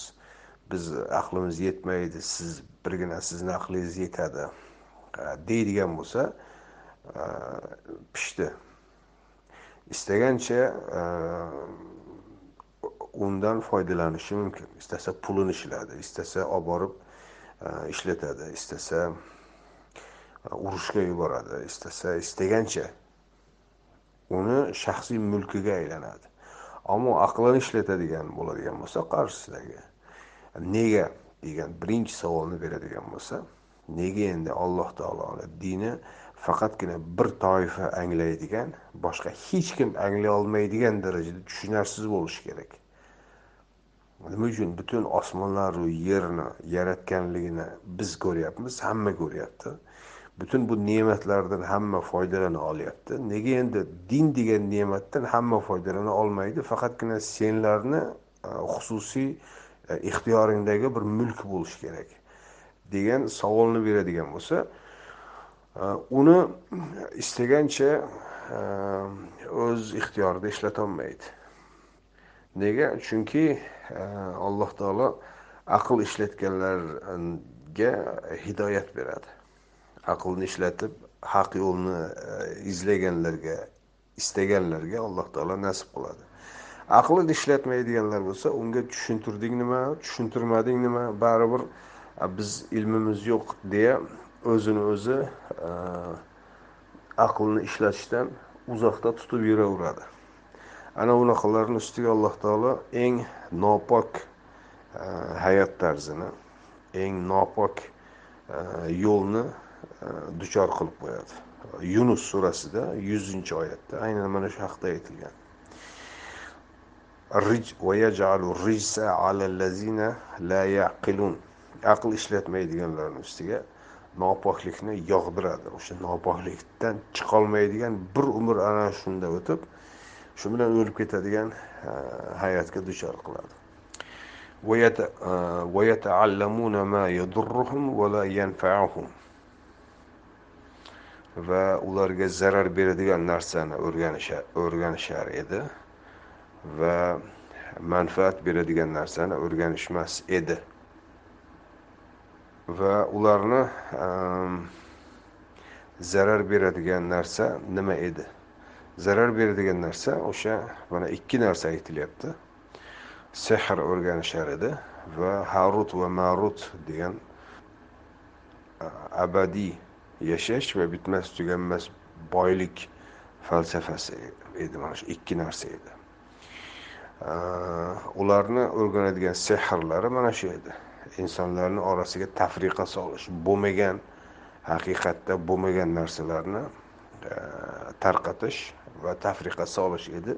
biz aqlimiz yetmaydi siz birgina sizni aqlingiz yetadi. Deydigan bo'lsa pishdi. Istagancha undan foydalanishi mumkin. Istasa pulini ishlaydi istasa olib borib ishlatadi istasa urushga yuboradi istasa istagancha uni shaxsiy mulkiga aylanadi. Ammo aqlini ishlatadigan bo'ladigan bo'lsa qarshisidagi nega degan birinchi savolni beradigan bo'lsa nega endi alloh taoloni dini faqatgina bir toifa anglaydigan boshqa hech kim anglay olmaydigan darajada tushunarsiz bo'lishi kerak? Nima uchun butun osmonlaru yerni yaratganligini biz ko'ryapmiz hamma ko'ryapti. Butun bu ne'matlardan hamma foydalana olyapti. Nega endi din degan ne'matdan hamma foydalana olmaydi? Faqatgina senlarni e, xususiy e, ixtiyoringdagi bir mulk bo'lishi kerak degan savolni beradigan bo'lsa e, uni istagancha o'z ixtiyorida ishlatolmaydi nega? Chunki alloh taolo aql ishlatganlarga hidoyat beradi. Aqlni ishlatib haq yo'lni e, izlaganlarga istaganlarga alloh taolo nasib qiladi. Aqlini ishlatmaydiganlar bo'lsa unga tushuntirding nima tushuntirmading nima baribir e, biz ilmimiz yo'q deya o'zini o'zi e, aqlni ishlatishdan uzoqda tutib yuraveradi. Ana unaqalarni ustiga alloh taolo eng nopok hayot tarzini eng nopok yo'lni e, duchor qilib qo'yadi. Yunus surasida yuzinchi oyatda aynan mana shu haqda aytilgan. Aql ishlatmaydiganlarni ustiga nopoklikni yog'diradi. O'sha nopoklikdan chiqolmaydigan bir umr ana shunda o'tib shu bilan o'lib ketadigan e, hayotga duchor qiladi. E, va ularga zarar beradigan narsani o'rganishar edi va manfaat beradigan narsani o'rganishmas edi. Va ularni ehm, zarar beradigan narsa nima edi? Zarar beradigan narsa o'sha mana ikki narsa aytilyapti. Sehr o'rganishar edi va harut va marut degan abadiy yashash va bitmas tuganmas boylik falsafasi edi mana shu ikki narsa edi. Ularni o'rganadigan sehrlari mana shu edi. Insonlarni orasiga tafriqa solish bo'lmagan haqiqatda bo'lmagan narsalarni tarqatish va tafriqa solish edi.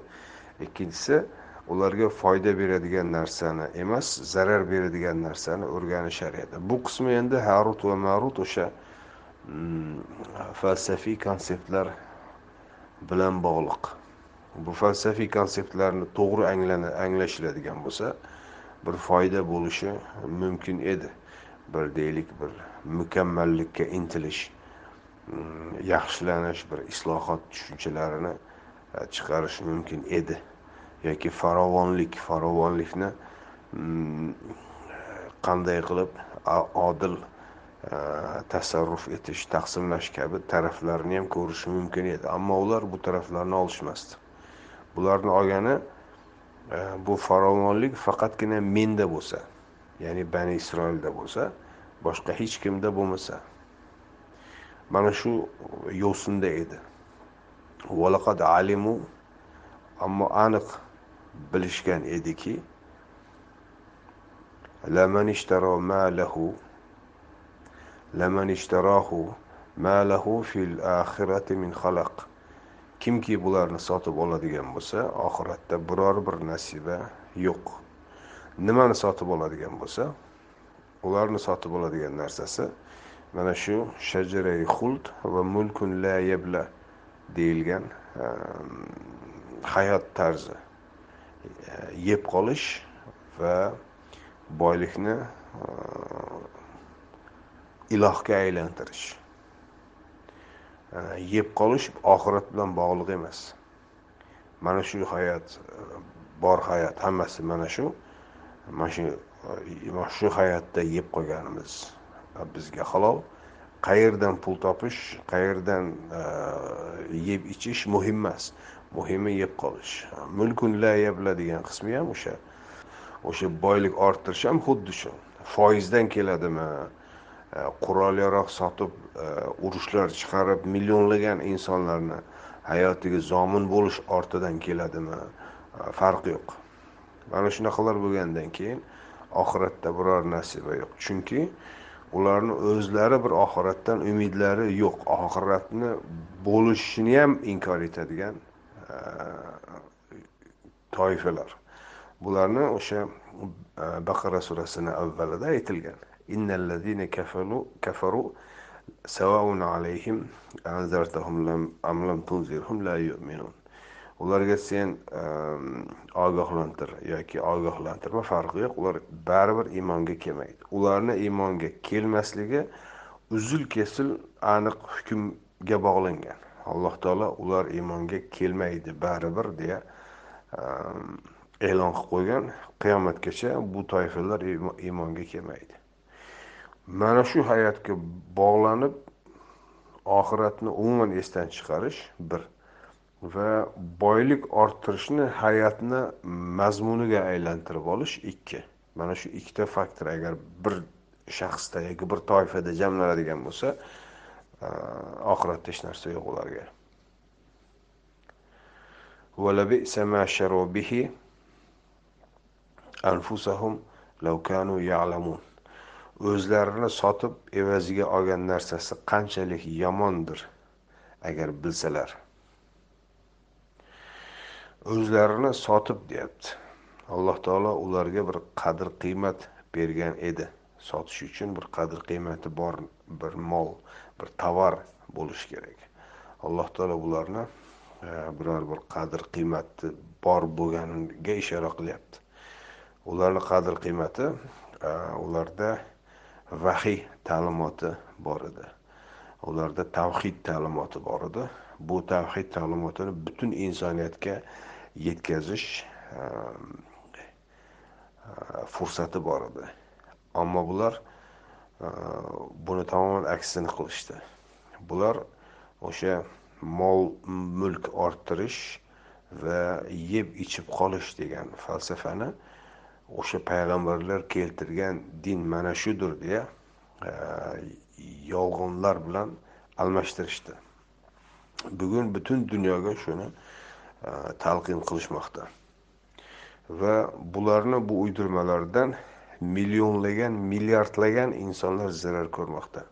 Ikkinchisi ularga foyda beradigan narsani emas zarar beradigan narsani o'rganishar edi. Bu qismi endi harut va marut o'sha Mm, falsafiy konseptlar bilan bog'liq. Bu falsafiy konseptlarni to'g'ri anglashiladigan bo'lsa bir foyda bo'lishi mumkin edi. Bir deylik bir mukammallikka intilish mm, yaxshilanish bir islohot tushunchalarini e, chiqarish mumkin edi. Yoki farovonlik farovonlikni mm, qanday qilib odil Э, tasarruf etish taqsimlash kabi taraflarni ham ko'rishi mumkin edi. Ammo ular bu taraflarni olishmasdi. Bularni olgani e, bu farovonlik faqatgina menda bo'lsa ya'ni bani isroilda bo'lsa boshqa hech kimda bo'lmasa. Mana shu yo'sinda edi. Alimu ammo aniq bilishgan ediki laman اشتراه malahu له في الآخرة fil خلق. Min kimki bularni sotib oladigan bo'lsa oxiratda biror bir nasiba yo'q. Nimani sotib oladigan bo'lsa ularni sotib oladigan narsasi mana shu shajarai xuld va mulkun la yabla deyilgan ehm, hayot tarzi. Yeb qolish va boylikni ehm, ilohga aylantirish. Yeb qolish oxirat bilan bog'liq emas. Mana shu hayot bor hayot hammasi mana shu. Mana shu mana shu hayotda yeb qo'yganimiz bizga halol. Qayerdan pul topish qayerdan e, yeb ichish muhim emas. Muhimi yeb qolish. Mulkun la yabla degan qismi ham o'sha o'sha boylik orttirish ham xuddi shu. Foizdan keladimi? Э, qurol yarog' sotib э, urushlar chiqarib millionlagan insonlarni hayotiga zomin bo'lish ortidan keladimi? Э, Farqi yo'q. Mana shunaqalar bo'lgandan keyin oxiratda biror nasiba yo'q. Chunki ularni o'zlari bir oxiratdan umidlari yo'q. Oxiratni bo'lishini ham inkor etadigan e, toifalar. Bularni o'sha e, baqara surasini avvalida aytilgan. إن innallazina كفروا kafaru savaun alayhim anzartahum أم لم تنذرهم لا يؤمنون ularga sen ehm, ogohlantir yoki ogohlantirma farqi yo'q. Ular baribir iymonga kelmaydi. Ularni iymonga kelmasligi uzil kesil aniq hukmga bog'langan. Alloh taolo ular iymonga kelmaydi baribir deya ehm, e'lon qilib qo'ygan. Qiyomatgacha bu toifalar iymonga kelmaydi. Mana shu hayotga bog'lanib oxiratni umuman esdan chiqarish bir va boylik orttirishni hayotni mazmuniga aylantirib olish ikki. Mana shu ikkita faktor agar bir shaxsda yoki bir toifada jamlanadigan bo'lsa oxiratda hech narsa yo'q ularga. Anfusahum law kanu ya'lamun. O'zlarini sotib evaziga olgan narsasi qanchalik yomondir agar bilsalar. O'zlarini sotib deyapti. Alloh taolo ularga bir qadr qiymat bergan edi. Sotish uchun bir qadr qiymati bor bir mol bir tovar bo'lishi kerak. Alloh taolo bularni e, biror bir qadr qiymati bor bo'lganiga ishora qilyapti. Ularni qadr qiymati e, ularda vahiy ta'limoti bor edi. Ularda tavhid ta'limoti bor edi. Bu tavhid ta'limotini butun insoniyatga yetkazish ehm, e, fursati bor edi. Ammo bular e, buni tamoman aksini qilishdi. Bular o'sha mol mulk orttirish va yeb ichib qolish degan falsafani o'sha payg'ambarlar keltirgan din mana shudir deya e, yolg'onlar bilan almashtirishdi. Bugun butun dunyoga shuni e, talqin qilishmoqda. Va bularni bu uydirmalardan millionlagan milliardlagan insonlar zarar ko'rmoqda.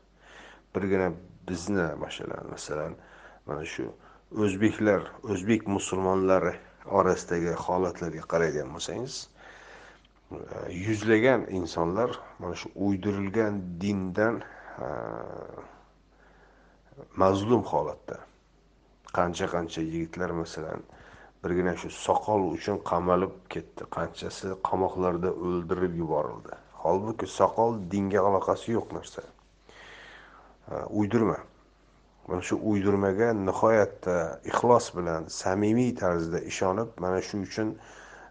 Birgina bizni masalan masalan mana shu o'zbeklar o'zbek musulmonlari orasidagi holatlarga qaraydigan bo'lsangiz yuzlagan insonlar mana shu uydirilgan dindan mazlum holatda. Qancha qancha yigitlar masalan birgina shu soqol uchun qamalib ketdi. Qanchasi qamoqlarda o'ldirib yuborildi. Holbuki soqol dinga aloqasi yo'q narsa. Uydirma. Mana shu uydirmaga nihoyatda ixlos bilan samimiy tarzda ishonib mana shu uchun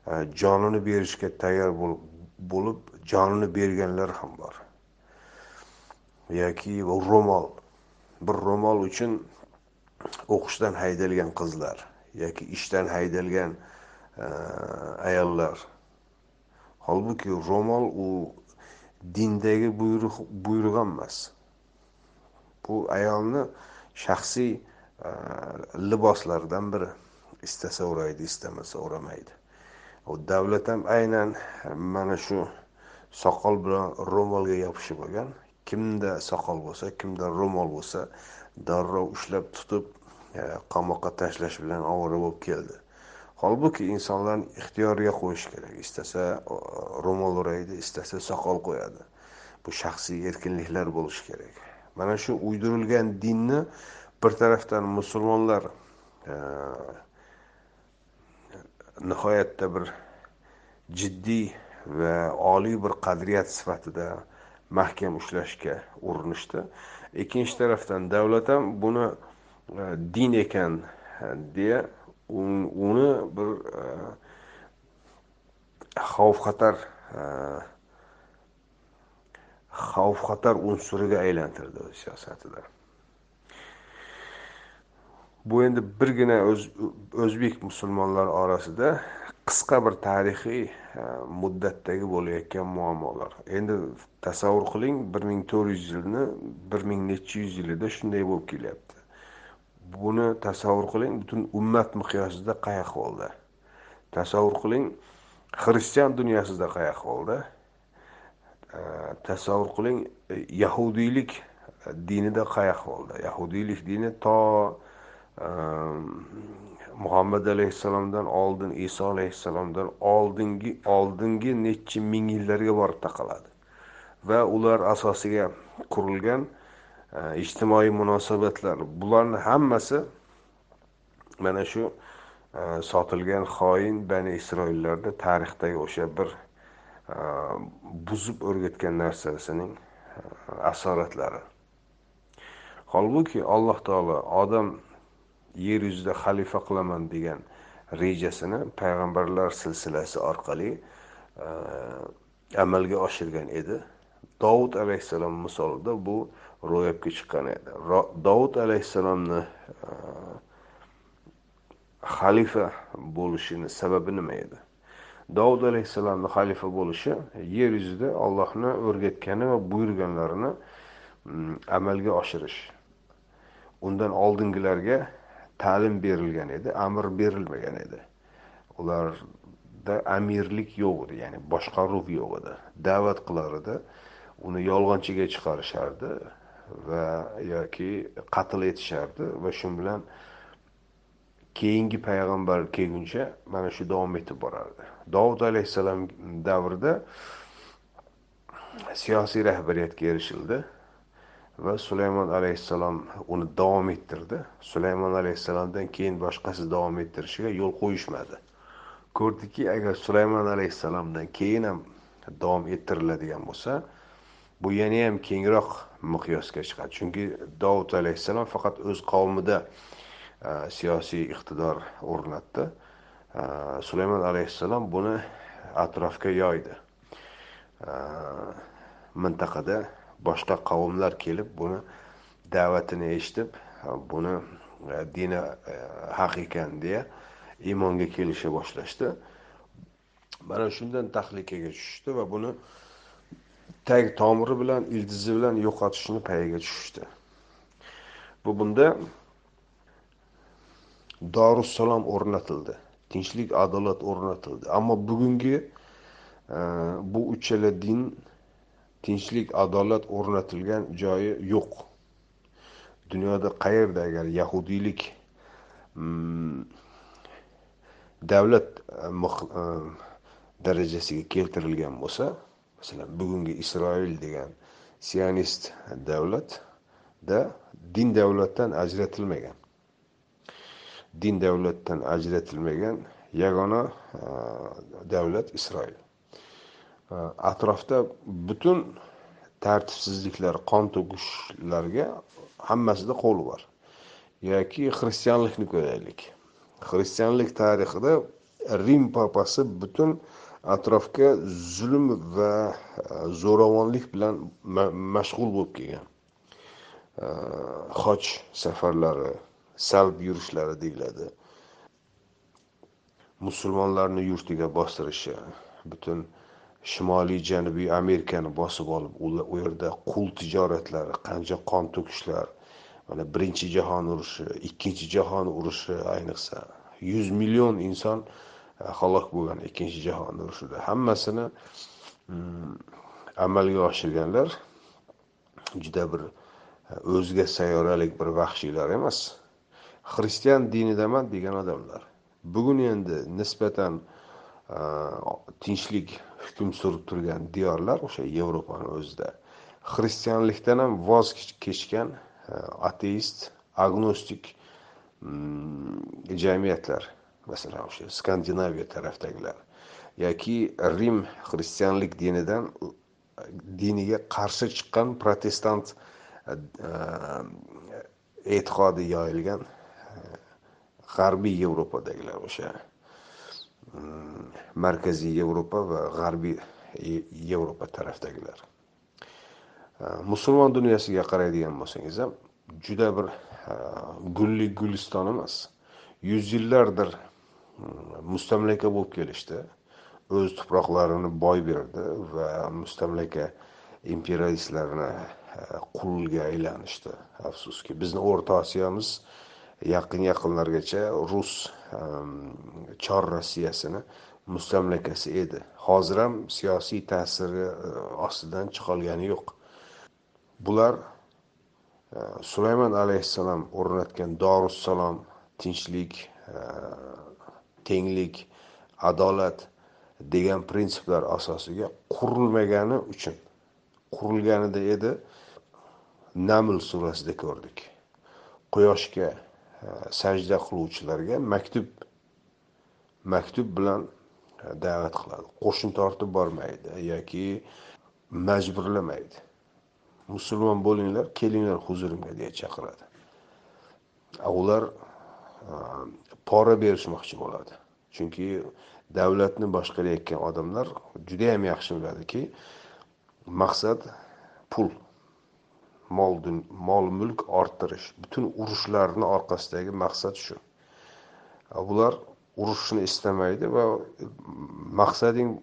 Э, jonini berishga tayyor bo'lib jonini berganlar ham bor. Yoki ro'mol. Bir ro'mol uchun o'qishdan haydalgan qizlar yoki ishdan haydalgan e, ayollar. Holbuki ro'mol u dindagi buyruq buyruq emas bu ayolni shaxsiy e, liboslaridan biri. Istasa o'raydi istamasa o'ramaydi. Davlat ham aynan mana shu soqol bilan ro'molga yopishib olgan. Kimda soqol bo'lsa kimda ro'mol bo'lsa darrov ushlab tutib e, qamoqqa tashlash bilan ovora bo'lib keldi. Holbuki insonlarni ixtiyoriga qo'yish kerak. Istasa ro'mol o'raydi istasa soqol qo'yadi. Bu shaxsiy erkinliklar bo'lishi kerak. Mana shu uydirilgan dinni bir tarafdan musulmonlar e, nihoyatda bir jiddiy va oliy bir qadriyat sifatida mahkam ushlashga urinishdi. Ikkinchi tarafdan davlat ham buni e, din ekan e, deya uni bir e, xavf xatar xavf xatar unsuriga aylantirdi o'z siyosatida bu endi birgina o'zbek musulmonlari orasida qisqa bir tarixiy e, muddatdagi bo'layotgan muammolar. Endi tasavvur qiling bir ming to'rt yuz yilni bir ming necha yuz yilida shunday bo'lib kelyapti. Buni tasavvur qiling butun ummat miqyosida qay ahvolda tasavvur qiling xristian dunyosida qay ahvolda e, tasavvur qiling e, yahudiylik dinida qay ahvolda yahudiylik dini to Ehm, muhammad alayhissalomdan oldin iso alayhissalomdan oldingi oldingi necha ming yillarga borib taqaladi. Va ular asosiga qurilgan e, ijtimoiy munosabatlar. Bularni hammasi mana shu e, sotilgan xoin bani isroillarda tarixdagi o'sha bir e, buzib o'rgatgan narsasining asoratlari. Holbuki alloh taolo odam yer yuzida xalifa qilaman degan rejasini payg'ambarlar silsilasi orqali e, amalga oshirgan edi. Dovud alayhissalom misolida bu ro'yobga chiqqan edi. Dovud alayhissalomni e, xalifa bo'lishini sababi nima edi? Dovud alayhissalomni xalifa bo'lishi yer yuzida ollohni o'rgatgani va buyurganlarini amalga oshirish undan oldingilarga ta'lim berilgan edi amr berilmagan edi. Ularda amirlik yo'q edi ya'ni boshqaruv yo'q edi. Da'vat qilar edi uni yolg'onchiga chiqarishardi va yoki qatl etishardi va shu bilan keyingi payg'ambar kelguncha mana shu davom etib borardi. Dovud alayhissalom davrida siyosiy rahbariyatga erishildi. Va sulaymon alayhissalom uni davom ettirdi. Sulaymon alayhissalomdan keyin boshqasi davom ettirishiga yo'l qo'yishmadi. Ko'rdiki agar sulaymon alayhissalomdan keyin ham davom ettiriladigan bo'lsa bu yana ham kengroq miqyosga chiqadi. Chunki dovud alayhissalom faqat o'z qavmida siyosiy iqtidor o'rnatdi. Sulaymon alayhissalom buni atrofga yoydi. Mintaqada boshqa qavmlar kelib buni da'vatini eshitib buni e, dini e, haq ekan deya iymonga kelisha boshlashdi. Mana shundan tahlikaga tushishdi va buni tag tomiri bilan ildizi bilan yo'qotishni payiga tushishdi. Bu bunda dorussalom o'rnatildi. Tinchlik adolat o'rnatildi. Ammo bugungi e, bu uchala din tinchlik adolat o'rnatilgan joyi yo'q. Dunyoda qayerda agar yahudiylik mm, davlat e, e, darajasiga keltirilgan bo'lsa masalan bugungi isroil degan sionist davlatda din davlatdan ajratilmagan. Din davlatdan ajratilmagan yagona e, davlat isroil. Э, atrofda butun tartibsizliklar qon to'kishlarga hammasida qo'li bor. Yoki xristianlikni ko'raylik. Xristianlik tarixida rim papasi butun atrofga zulm va e, zo'ravonlik bilan mashg'ul bo'lib kelgan. E, Hoj safarlari salb yurishlari deyiladi. Musulmonlarni yurtiga bostirishi butun shimoliy janubiy amerikani bosib olib u yerda qul tijoratlari qancha qon to'kishlar mana birinchi jahon urushi ikkinchi jahon urushi ayniqsa yuz million inson e, halok bo'lgan ikkinchi jahon urushida. Hammasini mm, amalga oshirganlar juda bir e, o'zga sayyoralik bir vahshiylar emas. Xristian dinidaman degan odamlar. Bugun endi nisbatan e, tinchlik hukm surib turgan diyorlar o'sha yevropani o'zida. Xristianlikdan ham voz kechgan e, ateist agnostik mm, jamiyatlar masalan o'sha skandinaviya tarafdagilar yoki rim xristianlik dinidan diniga qarshi chiqqan protestant e, e, e'tiqodi yoyilgan g'arbiy yevropadagilar o'sha Э, markaziy yevropa va g'arbiy yevropa tarafdagilar. Э, musulmon dunyosiga qaraydigan bo'lsangiz ham juda bir э, gulli guliston emas. Yuz yillardir mm, mustamlaka bo'lib kelishdi. O'z tuproqlarini boy berdi va mustamlaka imperialistlarni e, qulga aylanishdi. Afsuski bizni o'rta osiyomiz yaqin yaqinlargacha rus chor rossiyasini mustamlakasi edi. Hozir ham siyosiy ta'siri e, ostidan chiqolgani yo'q. Bular e, sulaymon alayhissalom o'rnatgan dorussalom tinchlik e, tenglik adolat degan prinsiplar asosiga qurilmagani uchun qurilganida edi. Naml surasida ko'rdik. Quyoshga E, sajda qiluvchilarga maktub maktub bilan e, da'vat qiladi. Qo'shin tortib bormaydi yoki majburlamaydi. Musulmon bo'linglar kelinglar huzurimga deya chaqiradi. Ular e, pora berishmoqchi bo'ladi. Chunki davlatni boshqarayotgan odamlar judayam yaxshi biladiki maqsad pul. Mol mol mulk orttirish. Butun urushlarni orqasidagi maqsad shu. Bular urushni istamaydi va maqsading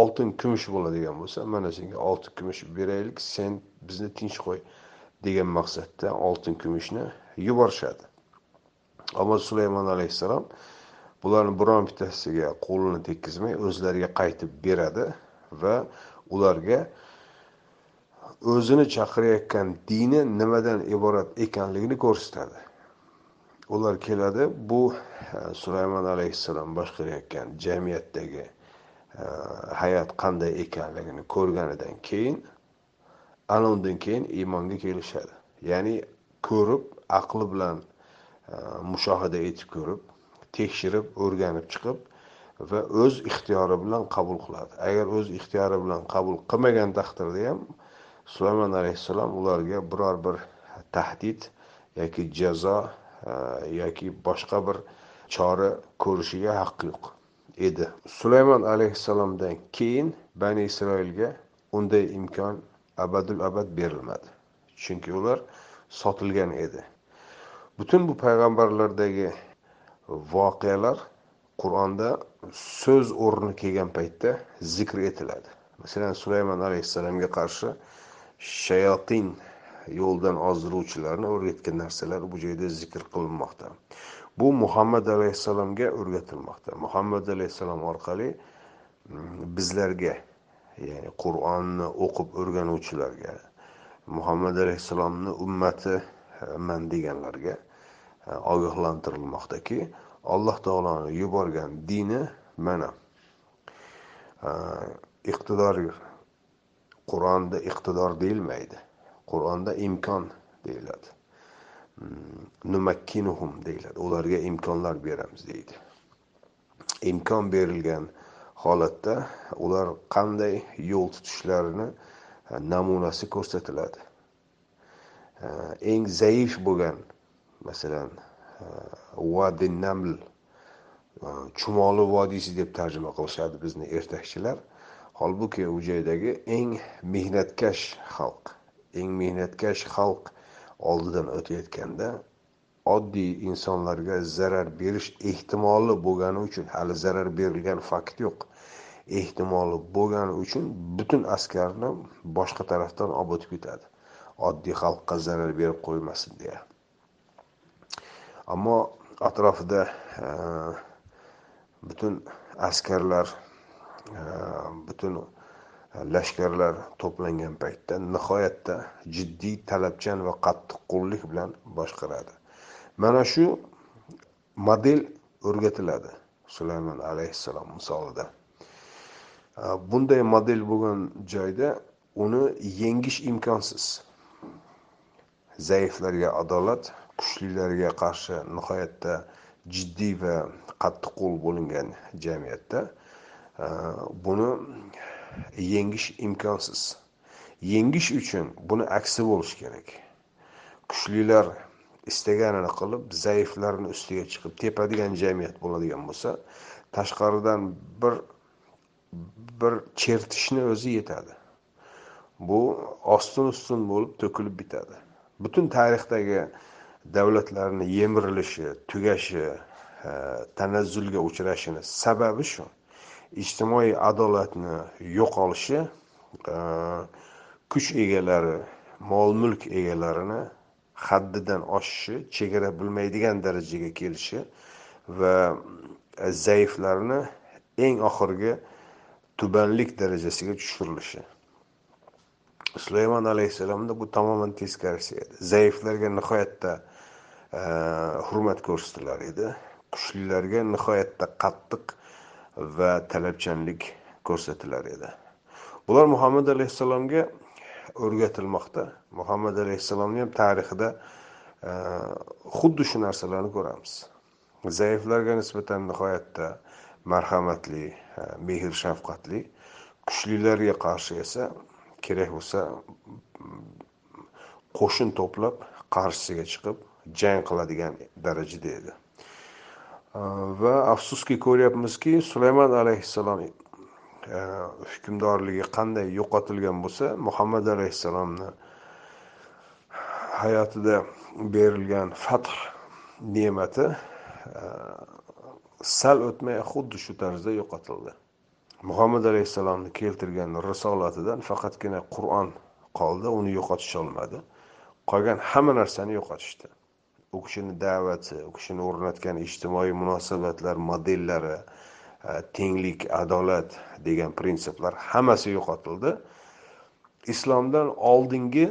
oltin kumush bo'ladigan bo'lsa mana senga oltin kumush beraylik sen bizni tinch qo'y degan maqsadda oltin kumushni yuborishadi. Ammo sulaymon alayhissalom bularni biron bittasiga qo'lini tekkizmay o'zlariga qaytib beradi va ularga o'zini chaqirayotgan dini nimadan iborat ekanligini ko'rsatadi. Ular keladi bu e, sulaymon alayhissalom boshqarayotgan jamiyatdagi e, hayot qanday ekanligini ko'rganidan keyin ana undan keyin iymonga kelishadi. Ya'ni ko'rib aqli bilan e, mushohada etib ko'rib tekshirib o'rganib chiqib va o'z ixtiyori bilan qabul qiladi. Agar o'z ixtiyori bilan qabul qilmagan taqdirda ham sulaymon alayhissalom ularga biror bir tahdid yoki jazo e, yoki boshqa bir chora ko'rishiga haqqi yo'q edi. Sulaymon alayhissalomdan keyin bani isroilga unday imkon abadul abad berilmadi chunki ular sotilgan edi. Butun bu payg'ambarlardagi voqealar qur'onda so'z o'rni kelgan paytda zikr etiladi. Masalan sulaymon alayhissalomga qarshi shayotin yo'ldan ozdiruvchilarni o'rgatgan narsalar bu joyda zikr qilinmoqda. Bu muhammad alayhissalomga o'rgatilmoqda. Muhammad alayhissalom orqali mm, bizlarga ya'ni qur'onni o'qib o'rganuvchilarga muhammad alayhissalomni ummatiman e, deganlarga e, ogohlantirilmoqdaki alloh taoloni yuborgan dini mana. E, iqtidor qur'onda iqtidor deyilmaydi. Qur'onda imkon deyiladi. Mm, numakkinuhum deyiladi. Ularga imkonlar beramiz deydi. Imkon berilgan holatda ular qanday yo'l tutishlarini e, namunasi ko'rsatiladi. E, eng zaif bo'lgan masalan e, vadi naml chumoli vodiysi deb tarjima qilishadi bizni ertakchilar. Holbuki u joydagi eng mehnatkash xalq eng mehnatkash xalq oldidan o'tayotganda oddiy insonlarga zarar berish ehtimoli bo'lgani uchun hali zarar berilgan fakt yo'q ehtimoli bo'lgani uchun butun askarni boshqa tarafdan olib o'tib ketadi. Oddiy xalqqa zarar berib qo'ymasin deya. Ammo atrofida butun askarlar Э, butun э, lashkarlar to'plangan paytda nihoyatda jiddiy talabchan va qattiqqo'llik bilan boshqaradi. Mana shu model o'rgatiladi sulaymon alayhissalom misolida. Э, bunday model bo'lgan joyda uni yengish imkonsiz. Zaiflarga adolat kuchlilarga qarshi nihoyatda jiddiy va qattiqqo'l bo'lingan jamiyatda buni yengish imkonsiz. Yengish uchun buni aksi bo'lishi kerak. Kuchlilar istaganini qilib zaiflarni ustiga chiqib tepadigan jamiyat bo'ladigan bo'lsa tashqaridan bir bir chertishni o'zi yetadi. Bu ostin ustun bo'lib to'kilib bitadi. Butun tarixdagi davlatlarni yemirilishi tugashi e, tanazzulga uchrashini sababi shu. Ijtimoiy adolatni yo'qolishi e, kuch egalari mol mulk egalarini haddidan oshishi chegara bilmaydigan darajaga kelishi va zaiflarni eng oxirgi tubanlik darajasiga tushirilishi. Sulaymon alayhissalomda bu tamoman teskarisi edi. Zaiflarga nihoyatda e, hurmat ko'rsatilar edi. Kuchlilarga nihoyatda qattiq va talabchanlik ko'rsatilar edi. Bular muhammad alayhissalomga o'rgatilmoqda. Muhammad alayhissalomni ham tarixida e, xuddi shu narsalarni ko'ramiz. Zaiflarga nisbatan nihoyatda marhamatli e, mehr shafqatli kuchlilarga qarshi esa kerak bo'lsa qo'shin to'plab qarshisiga chiqib jang qiladigan darajada edi. Va afsuski ko'ryapmizki sulaymon alayhissalom e, hukmdorligi qanday yo'qotilgan bo'lsa muhammad alayhissalomni hayotida berilgan fath ne'mati e, sal o'tmay xuddi shu tarzda yo'qotildi. Muhammad alayhissalomni keltirgan risolatidan faqatgina qur'on qoldi uni yo'qotisholmadi. Qolgan hamma narsani yo'qotishdi. U kishini da'vati u kishini o'rnatgan ijtimoiy munosabatlar modellari e, tenglik adolat degan prinsiplar hammasi yo'qotildi. Islomdan oldingi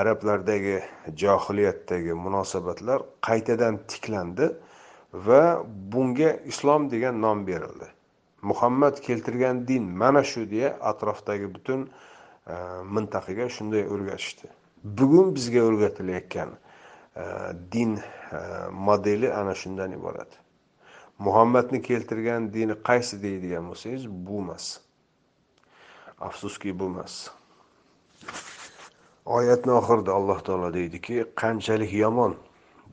arablardagi johiliyatdagi munosabatlar qaytadan tiklandi va bunga islom degan nom berildi. Muhammad keltirgan din mana shu deya atrofdagi butun e, mintaqaga shunday o'rgatishdi. Bugun bizga o'rgatilayotgan e, Э, din э, modeli ana shundan iborat. Muhammadni keltirgan dini qaysi deydigan bo'lsangiz bu emas afsuski bu emas oyatni oxirida alloh taolo deydiki qanchalik yomon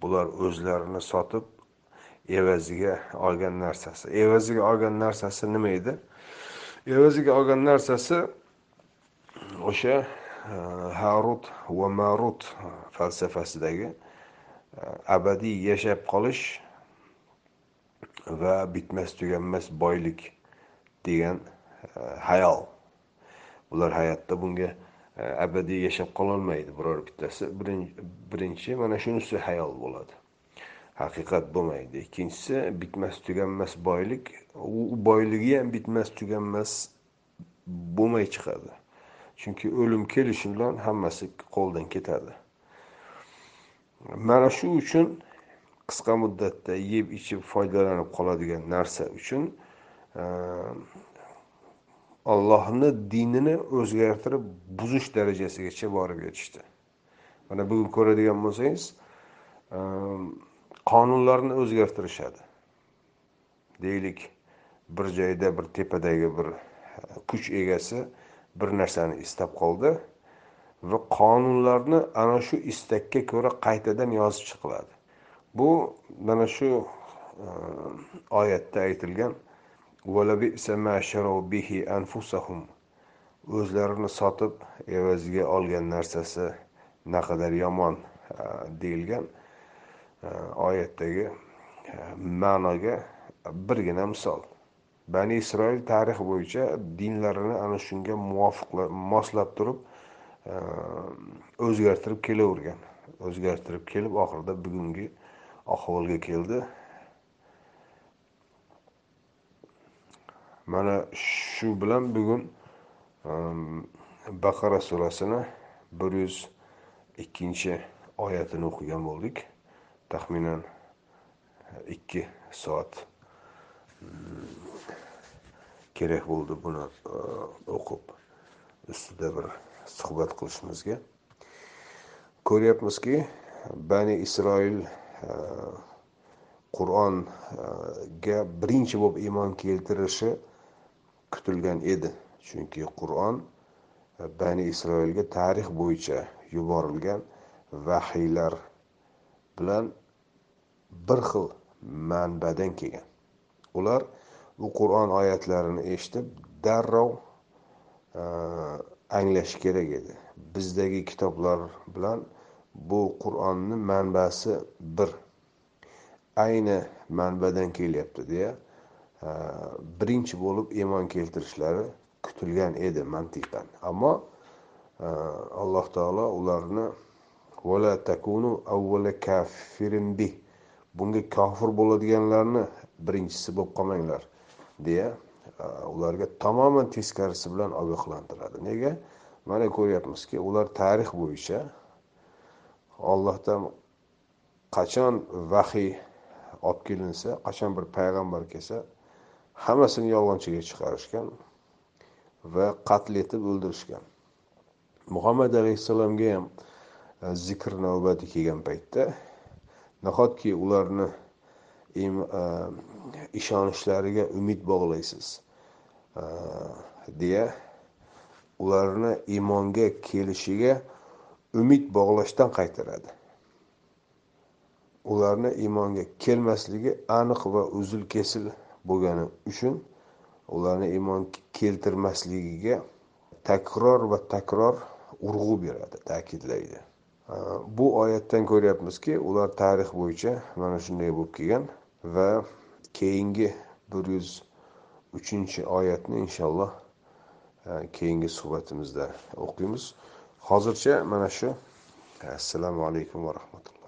bular o'zlarini sotib evaziga olgan narsasi. Evaziga olgan narsasi nima edi? Evaziga olgan narsasi o'sha e, harut va marut falsafasidagi abadiy yashab qolish va bitmas tuganmas boylik degan e, hayol. Ular hayotda bunga e, abadiy yashab qololmaydi. Biror bittasi birinchi mana shunisi hayol bo'ladi. Haqiqat bo'lmaydi. Ikkinchisi bitmas tuganmas boylik u boyligi ham bitmas tuganmas bo'lmay chiqadi. Chunki o'lim kelishi bilan hammasi qo'ldan ketadi. Mana shu uchun qisqa muddatda yeb ichib foydalanib qoladigan narsa uchun e, ollohni dinini o'zgartirib buzish darajasigacha borib yetishdi. Mana bugun ko'radigan bo'lsangiz e, qonunlarni o'zgartirishadi. Deylik bir joyda bir tepadagi bir e, kuch egasi bir narsani istab qoldi. Va qonunlarni ana shu istakka ko'ra qaytadan yozib chiqiladi. Bu mana shu e, oyatda aytilgan o'zlarini sotib evaziga olgan narsasi naqadar yomon e, deyilgan e, oyatdagi ma'noga birgina misol. Bani isroil tarix bo'yicha dinlarini ana shunga muvofiq moslab turib Ehm, o'zgartirib kelavergan. O'zgartirib kelib oxirida bugungi ahvolga keldi. Mana shu bilan bugun ehm, baqara surasini bir yuz ikkinchi oyatini o'qigan bo'ldik. Taxminan ikki soat mm, kerak bo'ldi buni ehm, o'qib. Ustida bir suhbat qilishimizga. Ko'ryapmizki bani isroil e, qur'onga e, birinchi bo'lib iymon keltirishi kutilgan edi. Chunki qur'on e, bani isroilga tarix bo'yicha yuborilgan vahiylar bilan bir xil manbadan kelgan. Ular bu qur'on oyatlarini eshitib darrov anglash kerak edi. Bizdagi kitoblar bilan bu qur'onni manbasi bir. Ayni manbadan kelyapti deya birinchi bo'lib iymon keltirishlari kutilgan edi mantiqan. Ammo alloh taolo ularni vala takunu avvala kafirin bi bunga kofir bo'ladiganlarni birinchisi bo'lib qolmanglar deya ularga tamoman teskarisi bilan ogohlantiradi. Nega? Mana ko'ryapmizki ular tarix bo'yicha ollohdan qachon vahiy olib kelinsa qachon bir payg'ambar kelsa hammasini yolg'onchiga chiqarishgan va qatl etib o'ldirishgan. Muhammad alayhissalomga ham e, zikr navbati kelgan paytda nahotki ularni e, ishonishlariga umid bog'laysiz? Э, deya ularni iymonga kelishiga umid bog'lashdan qaytaradi. Ularni iymonga kelmasligi aniq va uzil kesil bo'lgani uchun ularni iymon keltirmasligiga takror va takror urg'u beradi ta'kidlaydi. Э, bu oyatdan ko'ryapmizki ular tarix bo'yicha mana shunday bo'lib kelgan va keyingi bir yuz uchinchi oyatni inshaalloh e, keyingi suhbatimizda o'qiymiz. Hozircha mana shu. Assalomu alaykum va rahmatulloh.